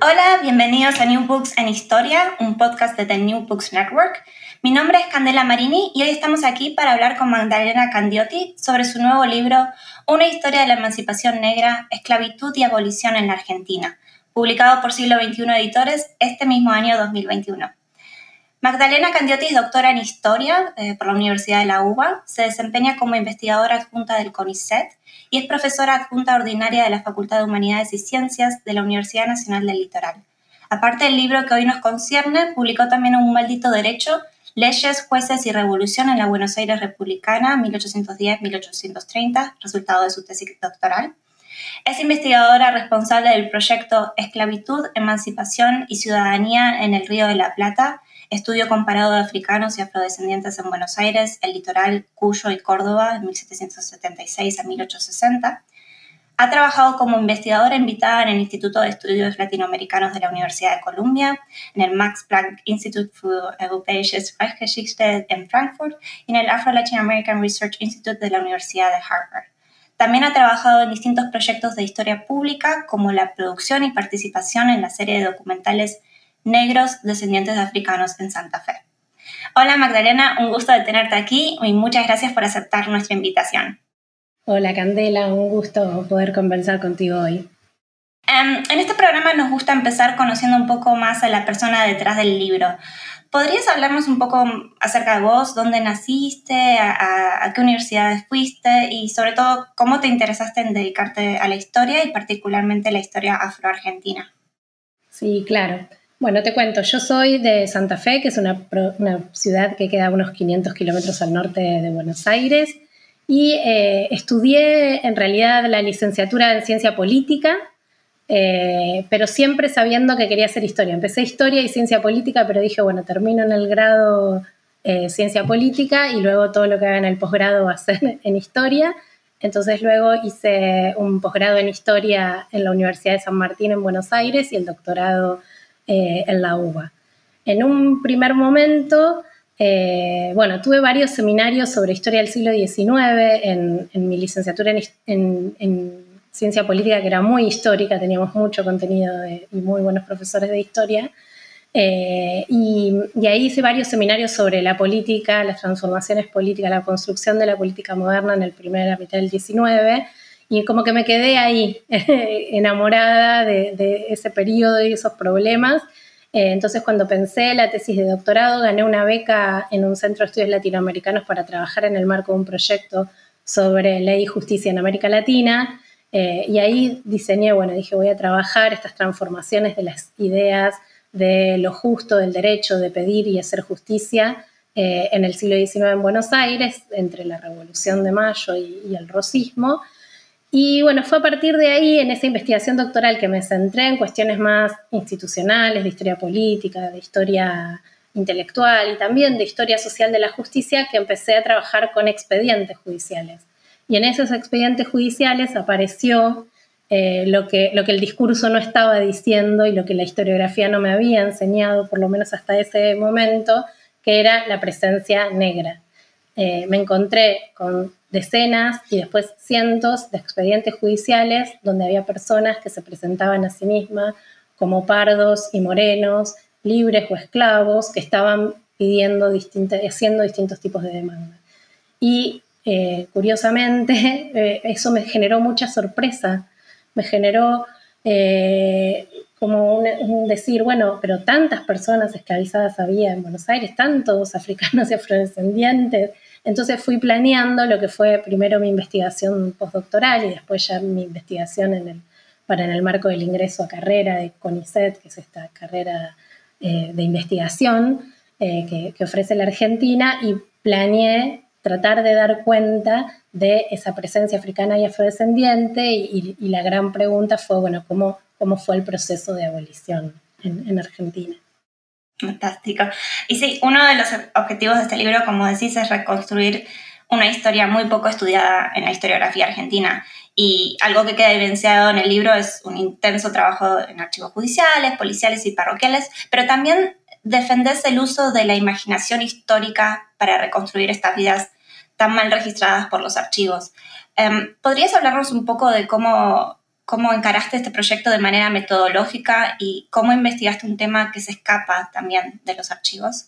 Hola, bienvenidos a New Books en Historia, un podcast de The New Books Network. Mi nombre es Candela Marini y hoy estamos aquí para hablar con Magdalena Candiotti sobre su nuevo libro Una historia de la emancipación negra, esclavitud y abolición en la Argentina, publicado por Siglo XXI Editores este mismo año 2021. Magdalena Candiotti es doctora en Historia eh, por la Universidad de la UBA, se desempeña como investigadora adjunta del CONICET y es profesora adjunta ordinaria de la Facultad de Humanidades y Ciencias de la Universidad Nacional del Litoral. Aparte del libro que hoy nos concierne, publicó también Un maldito derecho, Leyes, Jueces y Revolución en la Buenos Aires Republicana 1810-1830, resultado de su tesis doctoral. Es investigadora responsable del proyecto Esclavitud, Emancipación y Ciudadanía en el Río de la Plata, estudio comparado de africanos y afrodescendientes en Buenos Aires, el litoral, Cuyo y Córdoba, de 1776 a 1860. Ha trabajado como investigadora invitada en el Instituto de Estudios Latinoamericanos de la Universidad de Columbia, en el Max Planck Institute für Europäische Sprachgeschichte en Frankfurt y en el Afro-Latin American Research Institute de la Universidad de Harvard. También ha trabajado en distintos proyectos de historia pública, como la producción y participación en la serie de documentales Negros descendientes de africanos en Santa Fe. Hola Magdalena, un gusto de tenerte aquí y muchas gracias por aceptar nuestra invitación. Hola Candela, un gusto poder conversar contigo hoy. Em, en este programa nos gusta empezar conociendo un poco más a la persona detrás del libro. ¿Podrías hablarnos un poco acerca de vos, dónde naciste, a, a, qué universidades fuiste y sobre todo cómo te interesaste en dedicarte a la historia y particularmente la historia afroargentina? Sí, claro. Bueno, te cuento, yo soy de Santa Fe, que es una, ciudad que queda a unos 500 kilómetros al norte de Buenos Aires, y eh, estudié en realidad la licenciatura en ciencia política, eh, pero siempre sabiendo que quería hacer historia. Empecé historia y ciencia política, pero dije, bueno, termino en el grado eh, ciencia política y luego todo lo que haga en el posgrado va a ser en historia. Entonces luego hice un posgrado en historia en la Universidad de San Martín en Buenos Aires y el doctorado eh, en la UBA. En un primer momento, eh, bueno, tuve varios seminarios sobre historia del siglo XIX en, mi licenciatura en, ciencia política, que era muy histórica, teníamos mucho contenido y muy buenos profesores de historia. Eh, y, y, ahí hice varios seminarios sobre la política, las transformaciones políticas, la construcción de la política moderna en el primer mitad del XIX y como que me quedé ahí, enamorada de, ese periodo y esos problemas. Eh, entonces, cuando pensé la tesis de doctorado, gané una beca en un centro de estudios latinoamericanos para trabajar en el marco de un proyecto sobre ley y justicia en América Latina. Eh, y ahí diseñé, bueno, dije, voy a trabajar estas transformaciones de las ideas de lo justo, del derecho de pedir y hacer justicia eh, en el siglo XIX en Buenos Aires, entre la Revolución de Mayo y, y el rosismo. Y bueno, fue a partir de ahí, en esa investigación doctoral, que me centré en cuestiones más institucionales, de historia política, de historia intelectual y también de historia social de la justicia, que empecé a trabajar con expedientes judiciales. Y en esos expedientes judiciales apareció eh, lo, que, lo que el discurso no estaba diciendo y lo que la historiografía no me había enseñado, por lo menos hasta ese momento, que era la presencia negra. Eh, me encontré con decenas y después cientos de expedientes judiciales donde había personas que se presentaban a sí mismas como pardos y morenos, libres o esclavos, que estaban pidiendo haciendo distintos tipos de demandas. Y eh, curiosamente, eh, eso me generó mucha sorpresa, me generó eh, como un, decir, bueno, pero tantas personas esclavizadas había en Buenos Aires, tantos africanos y afrodescendientes. Entonces fui planeando lo que fue primero mi investigación postdoctoral y después ya mi investigación para en el marco del ingreso a carrera de CONICET, que es esta carrera eh, de investigación eh, que, ofrece la Argentina, y planeé tratar de dar cuenta de esa presencia africana y afrodescendiente y, y la gran pregunta fue, bueno, ¿cómo cómo fue el proceso de abolición en, Argentina. Fantástico. Y sí, uno de los objetivos de este libro, como decís, es reconstruir una historia muy poco estudiada en la historiografía argentina. Y algo que queda evidenciado en el libro es un intenso trabajo en archivos judiciales, policiales y parroquiales, pero también defendés el uso de la imaginación histórica para reconstruir estas vidas tan mal registradas por los archivos. Em, ¿Podrías hablarnos un poco de cómo cómo encaraste este proyecto de manera metodológica y cómo investigaste un tema que se escapa también de los archivos.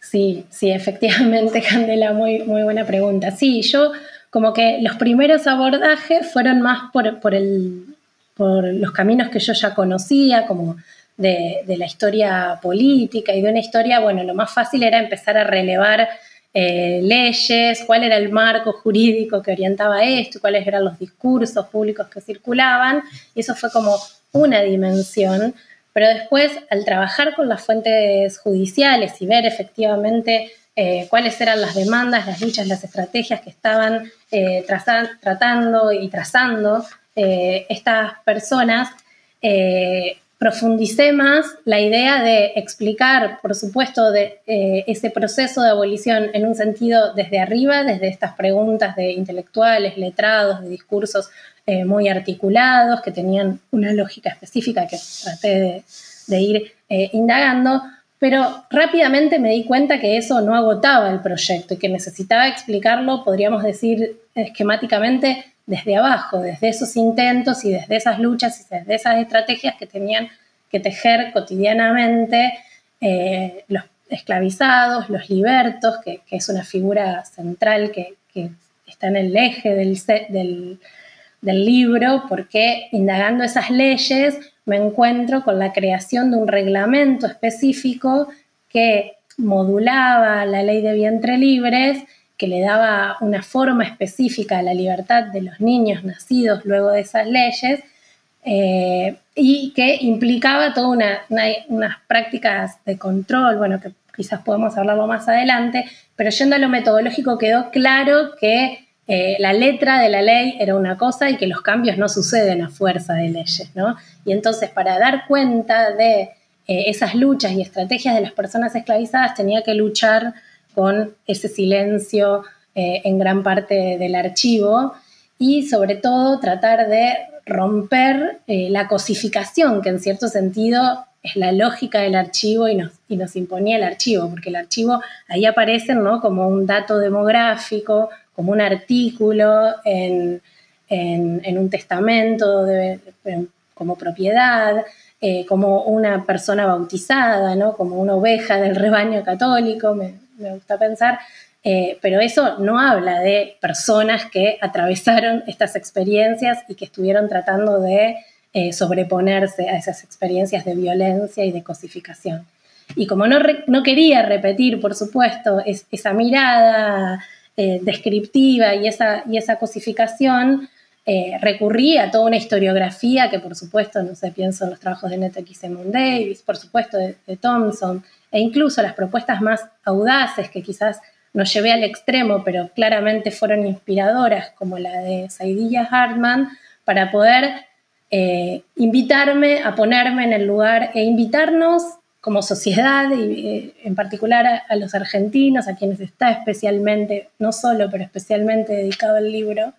Sí, sí, efectivamente, Candela, muy, muy buena pregunta. Sí, yo como que los primeros abordajes fueron más por, por, el, por los caminos que yo ya conocía, como de, de, la historia política y de una historia, bueno, lo más fácil era empezar a relevar eh, leyes, cuál era el marco jurídico que orientaba esto, cuáles eran los discursos públicos que circulaban, y eso fue como una dimensión. Pero después, al trabajar con las fuentes judiciales y ver efectivamente eh, cuáles eran las demandas, las luchas, las estrategias que estaban eh, tratando y trazando estas personas, profundicé más la idea de explicar, por supuesto, eh, ese proceso de abolición en un sentido desde arriba, desde estas preguntas de intelectuales, letrados, de discursos eh, muy articulados, que tenían una lógica específica que traté de, ir eh, indagando, pero rápidamente me di cuenta que eso no agotaba el proyecto y que necesitaba explicarlo, podríamos decir esquemáticamente, desde abajo, desde esos intentos y desde esas luchas y desde esas estrategias que tenían que tejer cotidianamente eh, los esclavizados, los libertos, que, es una figura central que, está en el eje del, del, del libro, porque indagando esas leyes me encuentro con la creación de un reglamento específico que modulaba la ley de vientre libres que le daba una forma específica a la libertad de los niños nacidos luego de esas leyes eh, y que implicaba todas unas prácticas de control, bueno, que quizás podemos hablarlo más adelante, pero yendo a lo metodológico quedó claro que eh, la letra de la ley era una cosa y que los cambios no suceden a fuerza de leyes, ¿no? Y entonces para dar cuenta de eh, esas luchas y estrategias de las personas esclavizadas tenía que luchar con ese silencio eh, en gran parte del archivo y sobre todo tratar de romper eh, la cosificación, que en cierto sentido es la lógica del archivo y nos, y nos imponía el archivo, porque el archivo ahí aparece ¿no? como un dato demográfico, como un artículo en, un testamento como propiedad, eh, como una persona bautizada, ¿no? como una oveja del rebaño católico, gusta pensar, eh, pero eso no habla de personas que atravesaron estas experiencias y que estuvieron tratando de eh, sobreponerse a esas experiencias de violencia y de cosificación. Y como no, no quería repetir, por supuesto, esa mirada eh, descriptiva y esa, y esa cosificación, recurrí a toda una historiografía que, por supuesto, no sé, pienso en los trabajos de Netta Simon Davis, por supuesto, de Thompson, e incluso las propuestas más audaces que quizás no llevé al extremo, pero claramente fueron inspiradoras, como la de Saidilla Hartman, para poder eh, invitarme a ponerme en el lugar e invitarnos como sociedad, y eh, en particular a, los argentinos, a quienes está especialmente, no solo, pero especialmente dedicado el libro,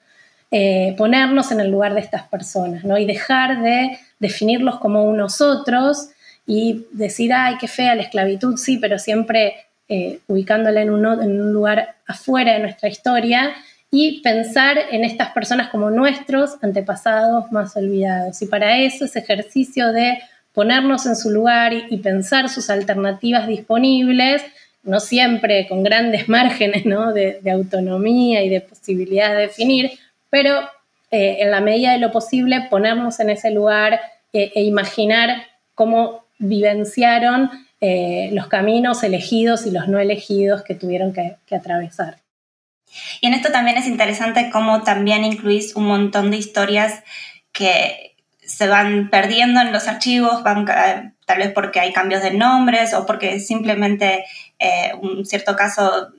eh, ponernos en el lugar de estas personas, ¿no? Y dejar de definirlos como unos otros y decir, ay, qué fea la esclavitud, sí, pero siempre eh, ubicándola en un, lugar afuera de nuestra historia y pensar en estas personas como nuestros antepasados más olvidados. Y para eso ese ejercicio de ponernos en su lugar y, pensar sus alternativas disponibles, no siempre con grandes márgenes de, autonomía y de posibilidad de definir, pero eh, en la medida de lo posible ponernos en ese lugar eh, e imaginar cómo vivenciaron eh, los caminos elegidos y los no elegidos que tuvieron que, atravesar. Y en esto también es interesante cómo también incluís un montón de historias que se van perdiendo en los archivos, van, tal vez porque hay cambios de nombres o porque simplemente en eh, un cierto caso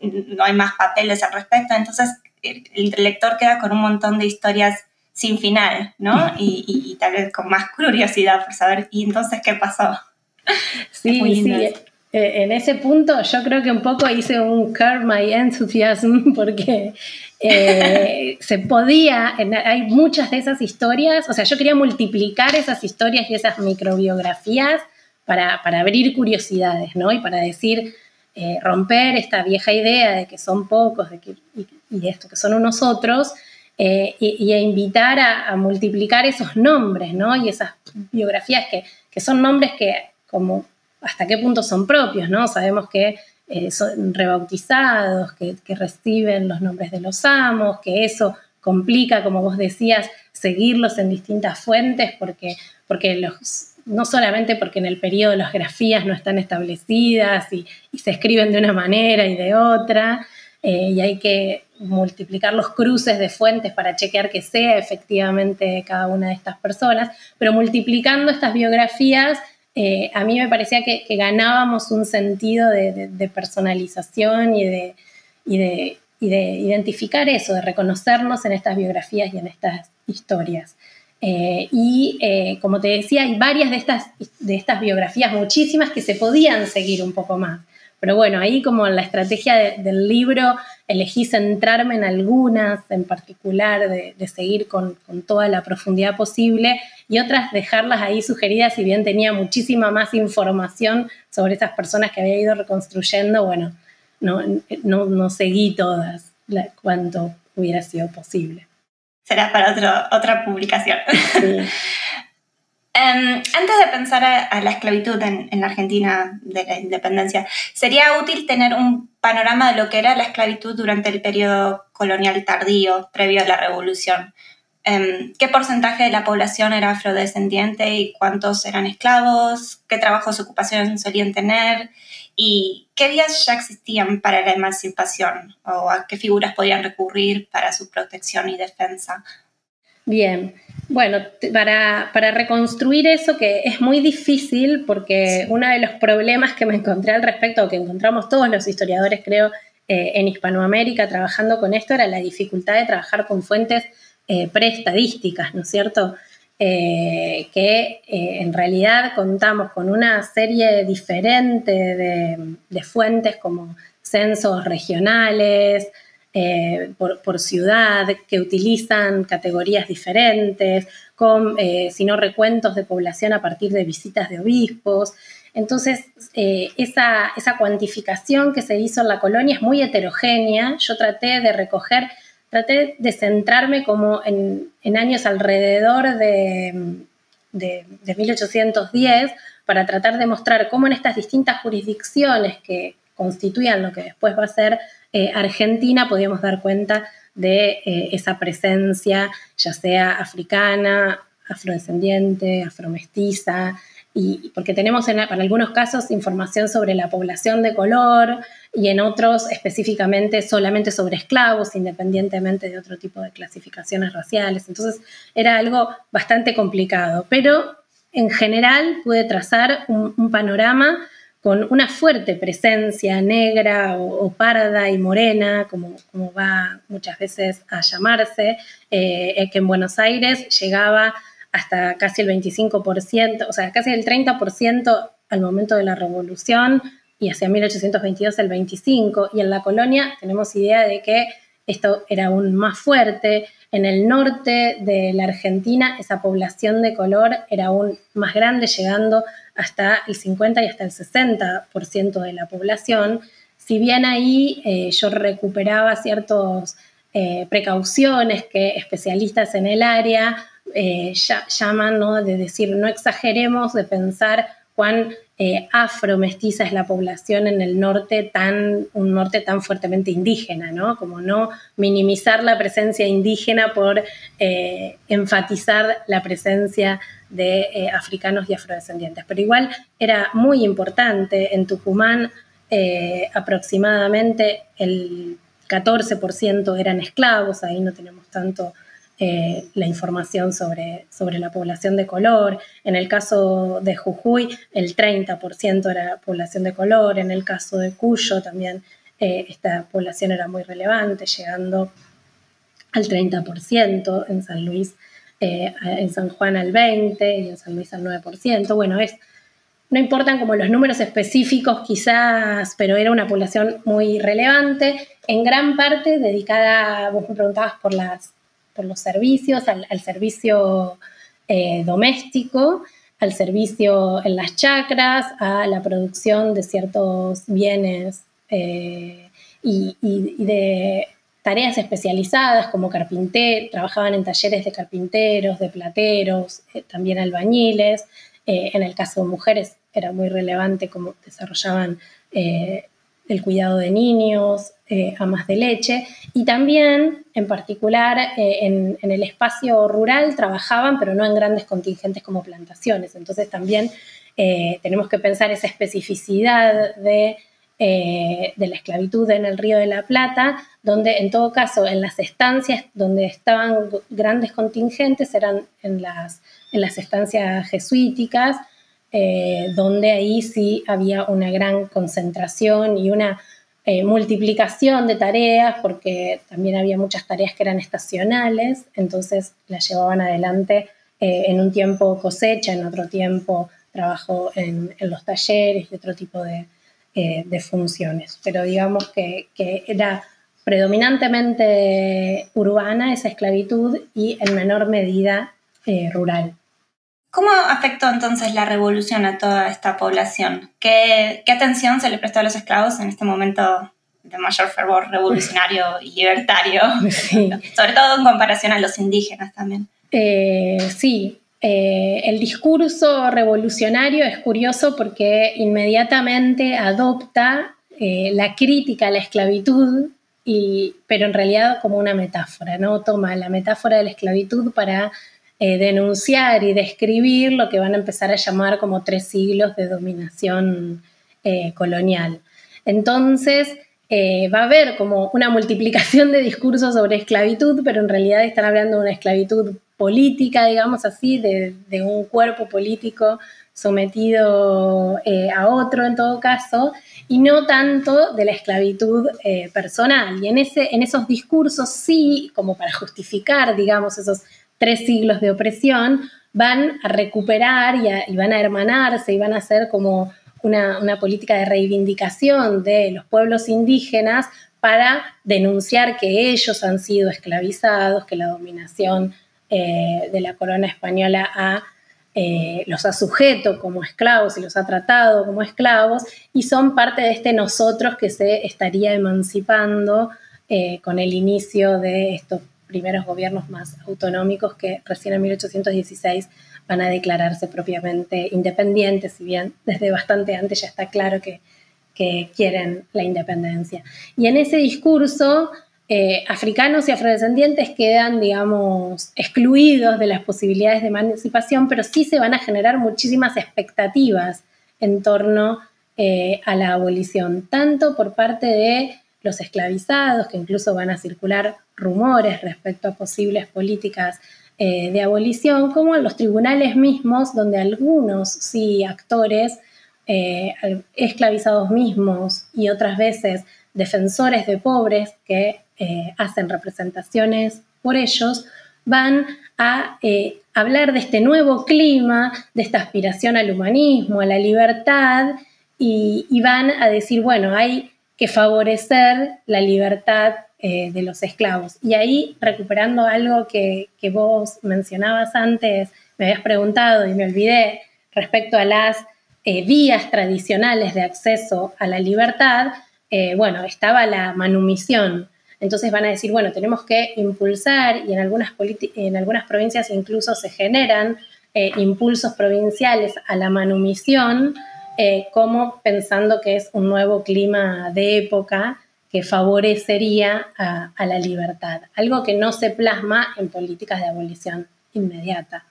no hay más papeles al respecto. Entonces el lector queda con un montón de historias sin final, ¿no? Y, tal vez con más curiosidad por saber, ¿y entonces qué pasó? Sí, sí. Eh, en ese punto yo creo que un poco hice un curb my enthusiasm porque eh, se podía, hay muchas de esas historias, o sea, yo quería multiplicar esas historias y esas microbiografías para, para abrir curiosidades, ¿no? Y para decir, eh, romper esta vieja idea de que son pocos de que, y, y esto, que son unos otros, eh, y, a invitar a, multiplicar esos nombres, ¿no? Y esas biografías que, son nombres que, como, hasta qué punto son propios, ¿no? Sabemos que eh, son rebautizados, que, reciben los nombres de los amos, que eso complica, como vos decías, seguirlos en distintas fuentes, porque, porque los, no solamente porque en el periodo las grafías no están establecidas y, y se escriben de una manera y de otra, eh, y hay que multiplicar los cruces de fuentes para chequear que sea efectivamente cada una de estas personas, pero multiplicando estas biografías, eh, a mí me parecía que, ganábamos un sentido de, personalización y de, de, identificar eso, de reconocernos en estas biografías y en estas historias. Eh, y como te decía, hay varias de estas biografías, muchísimas, que se podían seguir un poco más. Pero bueno, ahí como la estrategia del libro elegí centrarme en algunas en particular, de, seguir con, toda la profundidad posible y otras dejarlas ahí sugeridas, si bien tenía muchísima más información sobre esas personas que había ido reconstruyendo, bueno, no, no, seguí todas cuanto hubiera sido posible. Será para otra publicación. Sí. Em, antes de pensar a, la esclavitud en, la Argentina de la independencia, ¿sería útil tener un panorama de lo que era la esclavitud durante el periodo colonial tardío, previo a la revolución? Em, ¿Qué porcentaje de la población era afrodescendiente y cuántos eran esclavos? ¿Qué trabajos o ocupaciones solían tener? ¿Y qué vías ya existían para la emancipación? ¿O a qué figuras podían recurrir para su protección y defensa? Bien, bueno, para, reconstruir eso que es muy difícil porque uno de los problemas que me encontré al respecto, o que encontramos todos los historiadores creo eh, en Hispanoamérica trabajando con esto, era la dificultad de trabajar con fuentes eh, preestadísticas, ¿no es cierto? Eh, que en realidad contamos con una serie diferente de fuentes como censos regionales, eh, por, ciudad, que utilizan categorías diferentes, con, eh, sino recuentos de población a partir de visitas de obispos. Entonces, eh, esa, cuantificación que se hizo en la colonia es muy heterogénea. Yo traté de recoger, traté de centrarme como en, años alrededor de, de, de 1810 para tratar de mostrar cómo en estas distintas jurisdicciones que constituían lo que después va a ser eh, Argentina podíamos dar cuenta de eh, esa presencia, ya sea africana, afrodescendiente, afromestiza, y porque tenemos en, algunos casos información sobre la población de color y en otros específicamente solamente sobre esclavos, independientemente de otro tipo de clasificaciones raciales. Entonces era algo bastante complicado, pero en general pude trazar un panorama con una fuerte presencia negra o, parda y morena, como, va muchas veces a llamarse, eh, que en Buenos Aires llegaba hasta casi el 25%, o sea, casi el 30% al momento de la revolución y hacia 1822 el 25%, y en la colonia tenemos idea de que esto era aún más fuerte. En el norte de la Argentina esa población de color era aún más grande, llegando hasta el 50 y hasta el 60% de la población, si bien ahí eh, yo recuperaba ciertas eh, precauciones que especialistas en el área eh, llaman, ¿no? de decir, no exageremos de pensar cuán eh, afro-mestiza es la población en el norte, tan, un norte tan fuertemente indígena, ¿no? Como no minimizar la presencia indígena por eh, enfatizar la presencia de eh, africanos y afrodescendientes. Pero igual era muy importante en Tucumán, aproximadamente el 14% eran esclavos, ahí no tenemos tanto eh, la información sobre, sobre la población de color. En el caso de Jujuy, el 30% era población de color. En el caso de Cuyo también eh, esta población era muy relevante, llegando al 30%, en San Luis, eh, en San Juan al 20% y en San Luis al 9%. Bueno, es, no importan como los números específicos quizás, pero era una población muy relevante, en gran parte dedicada, vos me preguntabas por las por los servicios, al, servicio eh, doméstico, al servicio en las chacras, a la producción de ciertos bienes eh, y, de tareas especializadas como carpinteros, trabajaban en talleres de carpinteros, de plateros, eh, también albañiles. en el caso de mujeres era muy relevante cómo desarrollaban el cuidado de niños, eh, amas de leche, y también, en particular, eh, en, el espacio rural trabajaban, pero no en grandes contingentes como plantaciones. Entonces también eh, tenemos que pensar esa especificidad de, la esclavitud en el Río de la Plata, donde en todo caso en las estancias donde estaban grandes contingentes eran en las, en las estancias jesuíticas, eh, donde ahí sí había una gran concentración y una eh, multiplicación de tareas, porque también había muchas tareas que eran estacionales, entonces las llevaban adelante eh, en un tiempo cosecha, en otro tiempo trabajo en, los talleres y otro tipo de, funciones. Pero digamos que, que era predominantemente urbana esa esclavitud y en menor medida rural. ¿Cómo afectó entonces la revolución a toda esta población? ¿Qué, atención se le prestó a los esclavos en este momento de mayor fervor revolucionario y libertario? Sobre todo en comparación a los indígenas también. Eh, sí, eh, el discurso revolucionario es curioso porque inmediatamente adopta eh, la crítica a la esclavitud, y, pero en realidad como una metáfora, ¿no? Toma la metáfora de la esclavitud para eh, denunciar y describir lo que van a empezar a llamar como tres siglos de dominación eh, colonial. Entonces, eh, va a haber como una multiplicación de discursos sobre esclavitud, pero en realidad están hablando de una esclavitud política, digamos así, de, un cuerpo político sometido a otro en todo caso, y no tanto de la esclavitud personal. Y en, ese, en esos discursos sí, como para justificar, digamos, esos tres siglos de opresión, van a recuperar y, van a hermanarse y van a hacer como una, política de reivindicación de los pueblos indígenas para denunciar que ellos han sido esclavizados, que la dominación eh, de la corona española eh, los ha sujeto como esclavos y los ha tratado como esclavos y son parte de este nosotros que se estaría emancipando eh, con el inicio de estos primeros gobiernos más autonómicos que recién en 1816 van a declararse propiamente independientes, si bien desde bastante antes ya está claro que, quieren la independencia. Y en ese discurso, eh, africanos y afrodescendientes quedan, digamos, excluidos de las posibilidades de emancipación, pero sí se van a generar muchísimas expectativas en torno eh, a la abolición, tanto por parte de los esclavizados, que incluso van a circular rumores respecto a posibles políticas eh, de abolición, como en los tribunales mismos, donde algunos sí actores eh, esclavizados mismos y otras veces defensores de pobres que eh, hacen representaciones por ellos, van a hablar de este nuevo clima, de esta aspiración al humanismo, a la libertad, y, y van a decir, bueno, hay que favorecer la libertad eh, de los esclavos. Y ahí, recuperando algo que, vos mencionabas antes, me habías preguntado y me olvidé respecto a las eh, vías tradicionales de acceso a la libertad, eh, bueno, estaba la manumisión. Entonces van a decir, bueno, tenemos que impulsar y en algunas, en algunas provincias incluso se generan impulsos provinciales a la manumisión eh, como pensando que es un nuevo clima de época que favorecería a, la libertad, algo que no se plasma en políticas de abolición inmediata.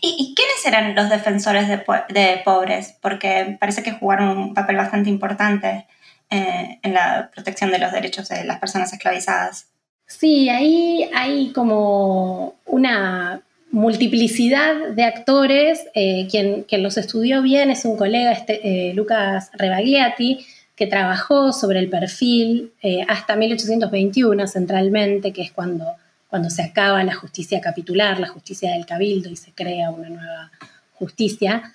¿Y, quiénes eran los defensores de, pobres? Porque parece que jugaron un papel bastante importante eh, en la protección de los derechos de las personas esclavizadas. Sí, ahí hay como una multiplicidad de actores. Eh, quien, los estudió bien es un colega, este, eh, Lucas Rebagliati, que trabajó sobre el perfil eh, hasta 1821 centralmente, que es cuando, cuando se acaba la justicia capitular, la justicia del cabildo y se crea una nueva justicia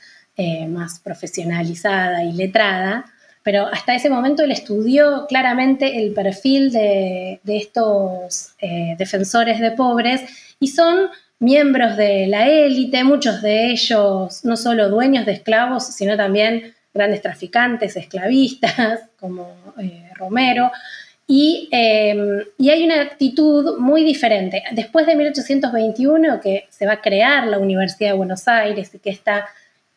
más profesionalizada y letrada. Pero hasta ese momento él estudió claramente el perfil de, de estos defensores de pobres y son miembros de la élite, muchos de ellos no solo dueños de esclavos, sino también grandes traficantes, esclavistas, como eh, Romero. Em, y, hay una actitud muy diferente. Después de 1821, que se va a crear la Universidad de Buenos Aires y que esta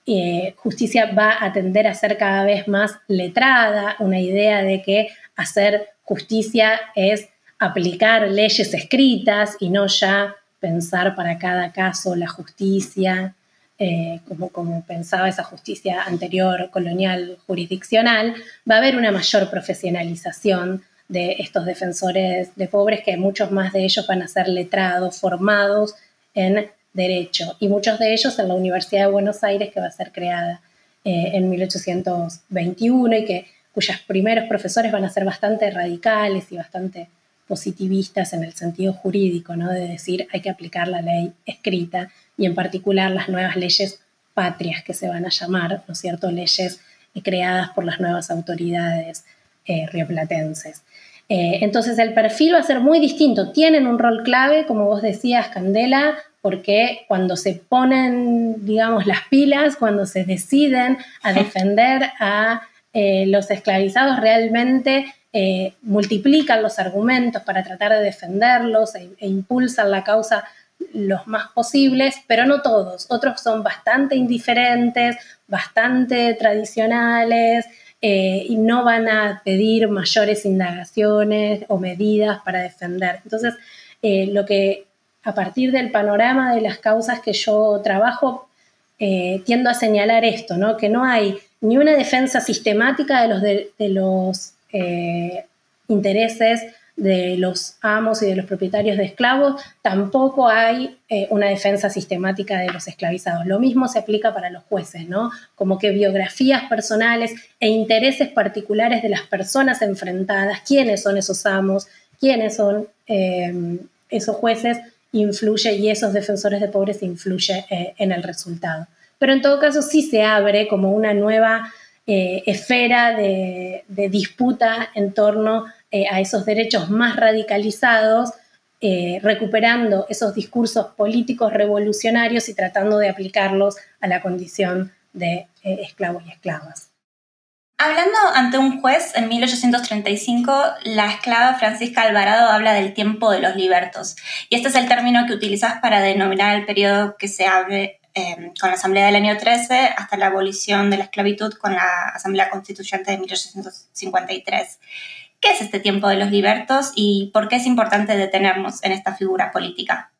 eh, justicia va a tender a ser cada vez más letrada, una idea de que hacer justicia es aplicar leyes escritas y no ya pensar para cada caso la justicia, eh, como, como pensaba esa justicia anterior colonial jurisdiccional, va a haber una mayor profesionalización de estos defensores de pobres, que muchos más de ellos van a ser letrados, formados en derecho, y muchos de ellos en la Universidad de Buenos Aires, que va a ser creada eh, en 1821 y que cuyos primeros profesores van a ser bastante radicales y bastante positivistas en el sentido jurídico, ¿no? de decir hay que aplicar la ley escrita y en particular las nuevas leyes patrias que se van a llamar, ¿no es cierto?, leyes eh, creadas por las nuevas autoridades eh, rioplatenses. Eh, entonces el perfil va a ser muy distinto, tienen un rol clave, como vos decías, Candela, porque cuando se ponen, digamos, las pilas, cuando se deciden a defender a los esclavizados, realmente eh, multiplican los argumentos para tratar de defenderlos e, e, impulsan la causa los más posibles, pero no todos. Otros son bastante indiferentes, bastante tradicionales eh, y no van a pedir mayores indagaciones o medidas para defender. Entonces, eh, lo que a partir del panorama de las causas que yo trabajo, tiendo a señalar esto, ¿no? que no hay ni una defensa sistemática de los, de los eh, intereses de los amos y de los propietarios de esclavos, tampoco hay eh, una defensa sistemática de los esclavizados. Lo mismo se aplica para los jueces, ¿no? Como que biografías personales e intereses particulares de las personas enfrentadas, quiénes son esos amos, quiénes son eh, esos jueces, influye y esos defensores de pobres influye en el resultado. Pero en todo caso sí se abre como una nueva eh, esfera de, disputa en torno eh, a esos derechos más radicalizados, eh, recuperando esos discursos políticos revolucionarios y tratando de aplicarlos a la condición de esclavos y esclavas. Hablando ante un juez en 1835, la esclava Francisca Alvarado habla del tiempo de los libertos. Y este es el término que utilizas para denominar el periodo que se abre Em, con la Asamblea del año 13 hasta la abolición de la esclavitud con la Asamblea Constituyente de 1853. ¿Qué es este tiempo de los libertos y por qué es importante detenernos en esta figura política?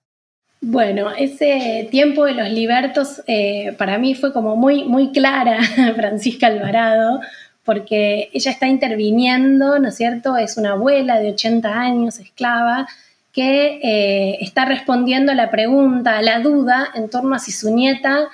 Bueno, ese tiempo de los libertos eh, para mí fue como muy, muy clara Francisca Alvarado, porque ella está interviniendo, ¿no es cierto? Es una abuela de 80 años, esclava, que eh, está respondiendo a la pregunta, a la duda en torno a si su nieta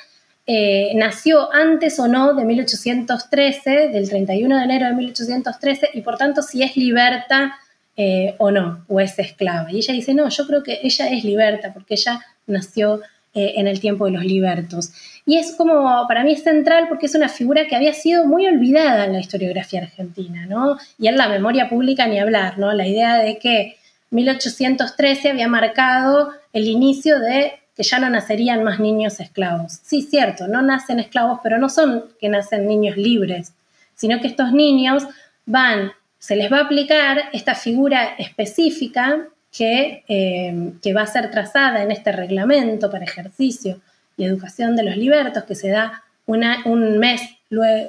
eh, nació antes o no de 1813, del 31 de enero de 1813, y por tanto si es liberta eh, o no, o es esclava. Y ella dice, no, yo creo que ella es liberta porque ella nació en el tiempo de los libertos. Y es como, para mí es central porque es una figura que había sido muy olvidada en la historiografía argentina, ¿no? Y en la memoria pública ni hablar, ¿no? La idea de que 1813 había marcado el inicio de que ya no nacerían más niños esclavos. Sí, cierto, no nacen esclavos, pero no son que nacen niños libres, sino que estos niños van, se les va a aplicar esta figura específica que, eh, que va a ser trazada en este reglamento para ejercicio y Educación de los Libertos, que se da un mes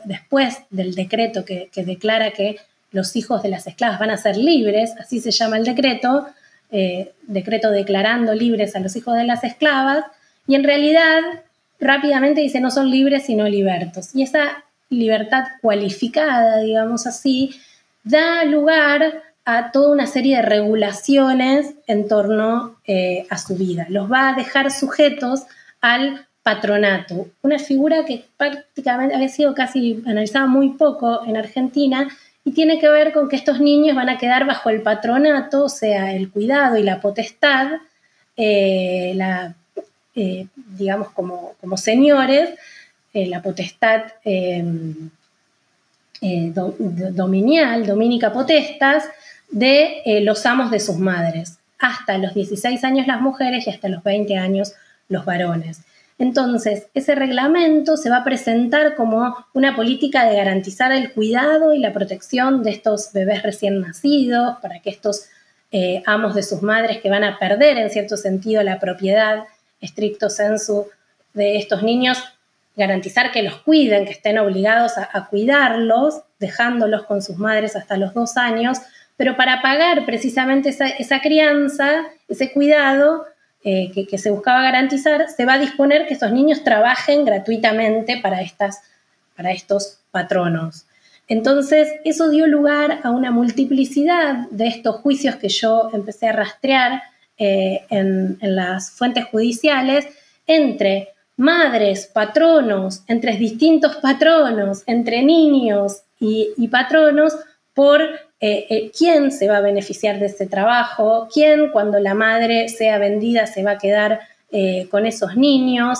después del decreto que, declara que los hijos de las esclavas van a ser libres, así se llama el decreto, eh, decreto declarando libres a los hijos de las esclavas, y en realidad rápidamente dice no son libres sino libertos. Y esa libertad cualificada, digamos así, da lugar a toda una serie de regulaciones en torno eh, a su vida. Los va a dejar sujetos al patronato, una figura que prácticamente había sido casi analizada muy poco en Argentina y tiene que ver con que estos niños van a quedar bajo el patronato, o sea, el cuidado y la potestad, eh, la, eh, digamos, como, como señores, la potestad eh, dominial, dominica potestas, de eh, los amos de sus madres, hasta los 16 años las mujeres y hasta los 20 años los varones. Entonces, ese reglamento se va a presentar como una política de garantizar el cuidado y la protección de estos bebés recién nacidos, para que estos eh, amos de sus madres que van a perder en cierto sentido la propiedad estricto sensu de estos niños garantizar que los cuiden, que estén obligados a, cuidarlos, dejándolos con sus madres hasta los dos años, pero para pagar precisamente esa, crianza, ese cuidado eh, que, se buscaba garantizar, se va a disponer que estos niños trabajen gratuitamente para, estas, para estos patronos. Entonces, eso dio lugar a una multiplicidad de estos juicios que yo empecé a rastrear eh, en las fuentes judiciales entre madres, patronos, entre distintos patronos, entre niños y, patronos, por eh, eh, quién se va a beneficiar de ese trabajo, quién cuando la madre sea vendida se va a quedar eh, con esos niños,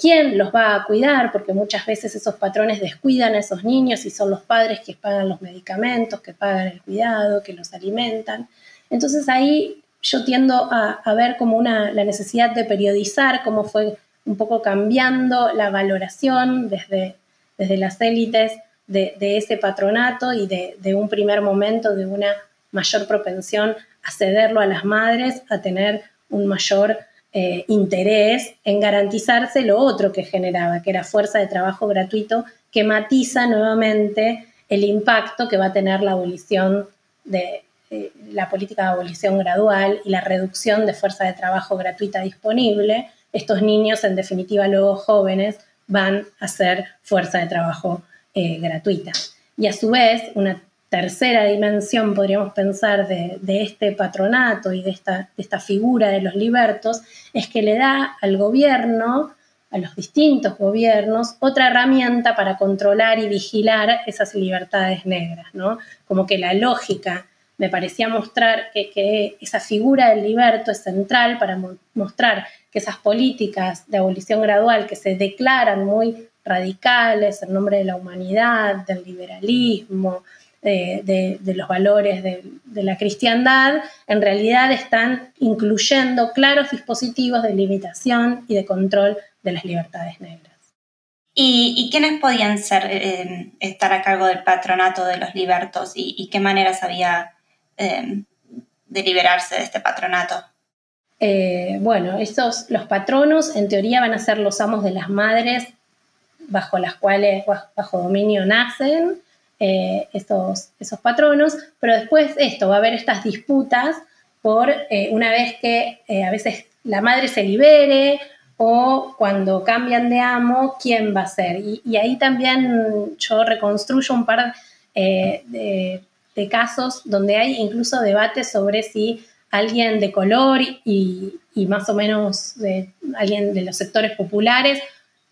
quién los va a cuidar, porque muchas veces esos patrones descuidan a esos niños y son los padres que pagan los medicamentos, que pagan el cuidado, que los alimentan. Entonces ahí yo tiendo a, ver como una, la necesidad de periodizar cómo fue un poco cambiando la valoración desde, desde las élites de, ese patronato y de, un primer momento de una mayor propensión a cederlo a las madres, a tener un mayor eh, interés en garantizarse lo otro que generaba, que era fuerza de trabajo gratuito, que matiza nuevamente el impacto que va a tener la abolición de eh, la política de abolición gradual y la reducción de fuerza de trabajo gratuita disponible, estos niños, en definitiva luego jóvenes, van a ser fuerza de trabajo eh, gratuita. Y a su vez, una tercera dimensión, podríamos pensar, de, este patronato y de esta, de esta, figura de los libertos, es que le da al gobierno, a los distintos gobiernos, otra herramienta para controlar y vigilar esas libertades negras, ¿no? Como que la lógica me parecía mostrar que, esa figura del liberto es central para mostrar que esas políticas de abolición gradual que se declaran muy radicales en nombre de la humanidad, del liberalismo, de, los valores de, la cristiandad, en realidad están incluyendo claros dispositivos de limitación y de control de las libertades negras. ¿Y, quiénes podían ser, eh, estar a cargo del patronato de los libertos y qué maneras había Em, de liberarse de este patronato? Eh, bueno, estos, los patronos en teoría van a ser los amos de las madres bajo las cuales, bajo dominio nacen eh, esos patronos, pero después esto, va a haber estas disputas por eh, una vez que a veces la madre se libere o cuando cambian de amo, ¿quién va a ser? Y, ahí también yo reconstruyo un par de de casos donde hay incluso debates sobre si alguien de color y, más o menos alguien de los sectores populares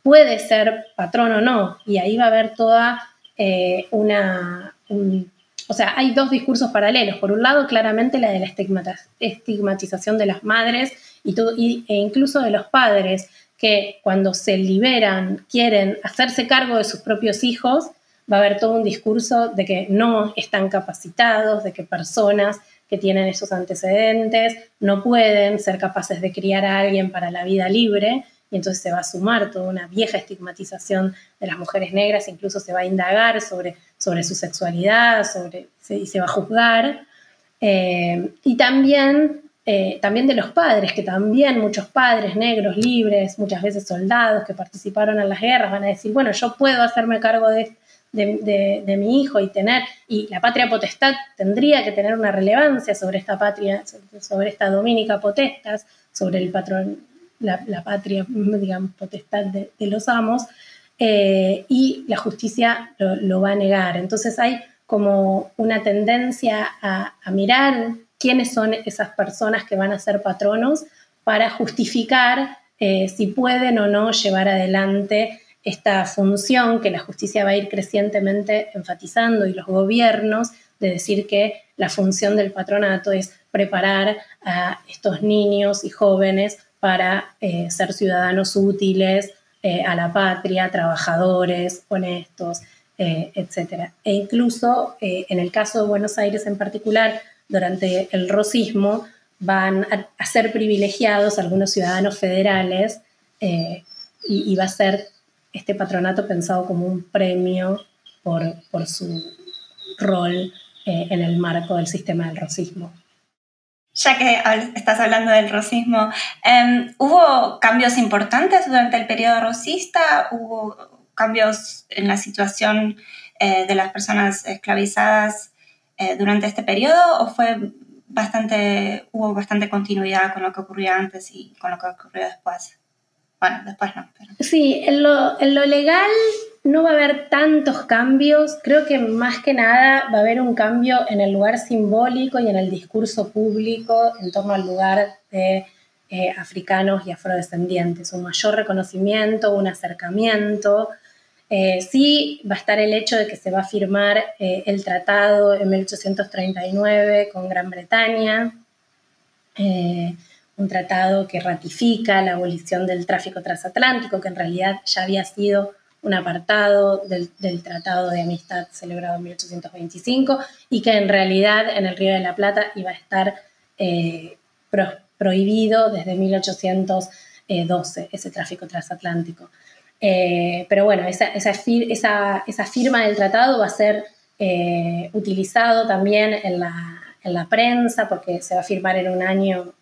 puede ser patrón o no. Y ahí va a haber toda eh, una... o sea, hay dos discursos paralelos. Por un lado, claramente la de la estigmatización de las madres y, y, e incluso de los padres, que cuando se liberan quieren hacerse cargo de sus propios hijos va a haber todo un discurso de que no están capacitados, de que personas que tienen esos antecedentes no pueden ser capaces de criar a alguien para la vida libre, y entonces se va a sumar toda una vieja estigmatización de las mujeres negras, incluso se va a indagar sobre, sobre su sexualidad, sobre, y se va a juzgar. Eh, y también eh, también de los padres, que también muchos padres negros, libres, muchas veces soldados que participaron en las guerras, van a decir, bueno, yo puedo hacerme cargo de, de, mi hijo y tener, y la patria potestad tendría que tener una relevancia sobre esta patria, sobre esta dominica potestas, sobre el patrón, la, patria, digamos, potestad de, los amos, eh, y la justicia lo, va a negar. Entonces hay como una tendencia a, mirar quiénes son esas personas que van a ser patronos para justificar eh, si pueden o no llevar adelante esta función que la justicia va a ir crecientemente enfatizando y los gobiernos de decir que la función del patronato es preparar a estos niños y jóvenes para eh, ser ciudadanos útiles eh, a la patria, trabajadores, honestos, etc. E incluso en el caso de Buenos Aires en particular, durante el rosismo van a, ser privilegiados algunos ciudadanos federales eh, y, va a ser este patronato pensado como un premio por, su rol eh, en el marco del sistema del rosismo. Ya que estás hablando del rosismo, em, ¿hubo cambios importantes durante el periodo rosista? ¿Hubo cambios en la situación eh, de las personas esclavizadas eh, durante este periodo o fue bastante, hubo bastante continuidad con lo que ocurría antes y con lo que ocurrió después? Bueno, después no. Sí, en lo, en lo legal no va a haber tantos cambios. Creo que más que nada va a haber un cambio en el lugar simbólico y en el discurso público en torno al lugar de eh, africanos y afrodescendientes. Un mayor reconocimiento, un acercamiento eh, sí va a estar el hecho de que se va a firmar eh, el tratado en 1839 con Gran Bretaña, un tratado que ratifica la abolición del tráfico transatlántico, que en realidad ya había sido un apartado del, Tratado de Amistad celebrado en 1825 y que en realidad en el Río de la Plata iba a estar prohibido desde 1812 ese tráfico transatlántico. Eh, pero bueno, esa, esa, firma del tratado va a ser eh, utilizado también en la, en la, prensa porque se va a firmar en un año,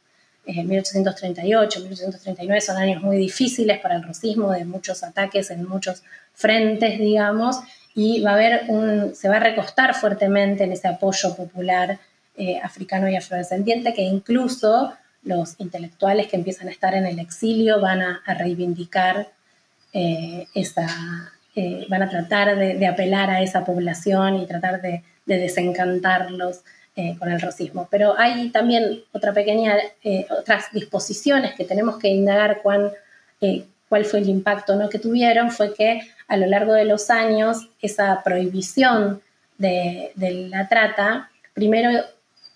1838, eh, 1839, son años muy difíciles para el racismo, de muchos ataques en muchos frentes, digamos, y va a haber un, se va a recostar fuertemente en ese apoyo popular africano y afrodescendiente que incluso los intelectuales que empiezan a estar en el exilio van a, reivindicar eh, eh, van a tratar de, apelar a esa población y tratar de, desencantarlos eh, con el racismo. Pero hay también otra pequeña, otras disposiciones que tenemos que indagar cuán, cuál fue el impacto ¿no? que tuvieron, fue que a lo largo de los años esa prohibición de, de la trata, primero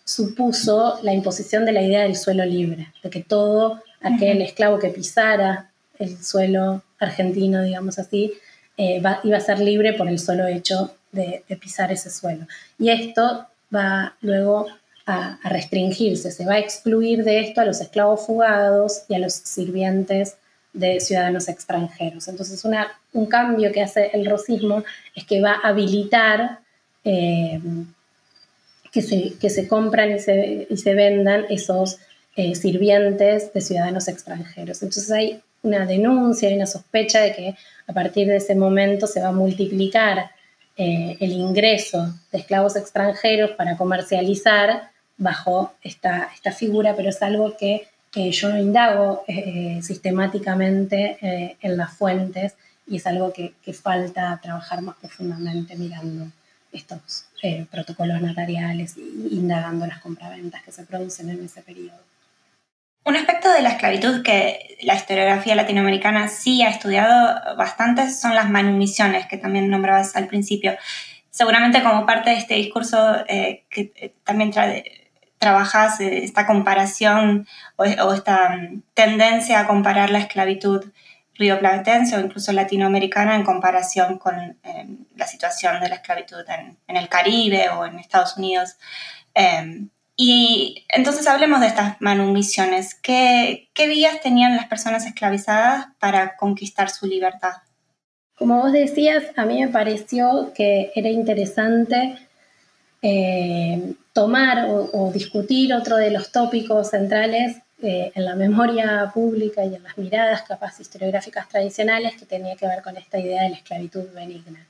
supuso la imposición de la idea del suelo libre, de que todo aquel esclavo que pisara el suelo argentino, digamos así, eh, iba a ser libre por el solo hecho de, pisar ese suelo. Y esto va luego a, restringirse, se va a excluir de esto a los esclavos fugados y a los sirvientes de ciudadanos extranjeros. Entonces, un cambio que hace el rosismo es que va a habilitar eh, que, se, compran y se, vendan esos eh, sirvientes de ciudadanos extranjeros. Entonces hay una denuncia, y una sospecha de que a partir de ese momento se va a multiplicar eh, el ingreso de esclavos extranjeros para comercializar bajo esta, esta figura, pero es algo que yo no indago eh, sistemáticamente eh, en las fuentes y es algo que, falta trabajar más profundamente mirando estos protocolos notariales e indagando las compraventas que se producen en ese periodo. Un aspecto de la esclavitud que la historiografía latinoamericana sí ha estudiado bastante son las manumisiones, que también nombrabas al principio. Seguramente como parte de este discurso eh, que eh, también trabajas eh, esta comparación o, esta mm, tendencia a comparar la esclavitud rioplatense o incluso latinoamericana en comparación con la situación de la esclavitud en, en, el Caribe o en Estados Unidos. Y entonces hablemos de estas manumisiones. ¿Qué, ¿Qué vías tenían las personas esclavizadas para conquistar su libertad? Como vos decías, a mí me pareció que era interesante eh, tomar o, discutir otro de los tópicos centrales eh, en la memoria pública y en las miradas capaz historiográficas tradicionales que tenía que ver con esta idea de la esclavitud benigna,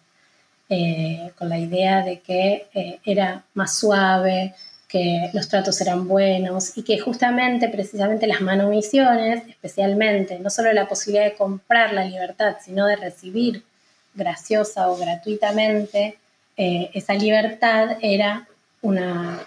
eh, con la idea de que era más suave, que los tratos eran buenos y que justamente, precisamente las manumisiones, especialmente, no solo la posibilidad de comprar la libertad, sino de recibir graciosa o gratuitamente, esa libertad era una,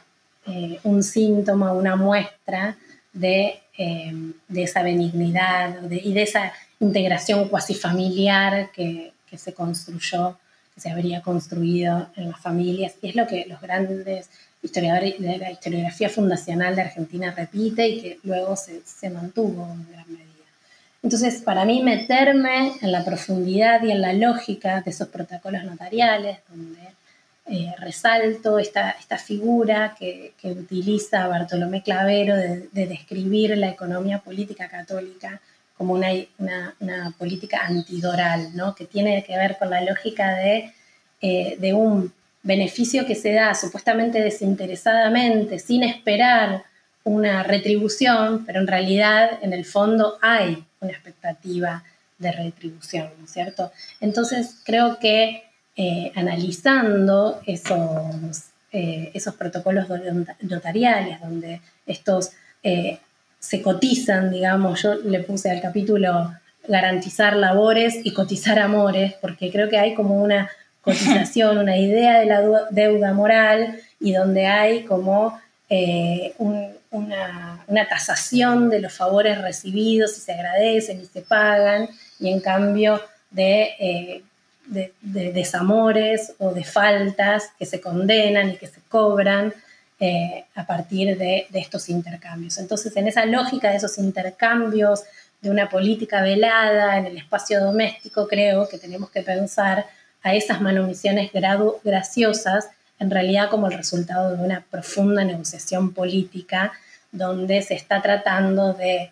un síntoma, una muestra eh, de, esa benignidad y de esa integración cuasi familiar que, se construyó, que se habría construido en las familias. Y es lo que los grandes historiadores de la historiografía fundacional de Argentina repite y que luego se, se mantuvo en gran medida. Entonces, para mí meterme en la profundidad y en la lógica de esos protocolos notariales, donde eh, resalto esta, esta figura que, utiliza Bartolomé Clavero de, describir la economía política católica como una, una, política antidoral, ¿no? que tiene que ver con la lógica de, eh, de un beneficio que se da supuestamente desinteresadamente, sin esperar una retribución, pero en realidad en el fondo hay una expectativa de retribución, ¿no es cierto? Entonces creo que eh, analizando esos, eh, esos protocolos notariales, donde estos eh, se cotizan, digamos, yo le puse al capítulo garantizar labores y cotizar amores, porque creo que hay como una cotización, una idea de la deuda moral y donde hay como una, una, tasación de los favores recibidos y se agradecen y se pagan, y en cambio de de, desamores o de faltas que se condenan y que se cobran eh, a partir de, estos intercambios. Entonces, en esa lógica de esos intercambios, de una política velada en el espacio doméstico, creo que tenemos que pensar a esas manumisiones graciosas en realidad como el resultado de una profunda negociación política donde se está tratando de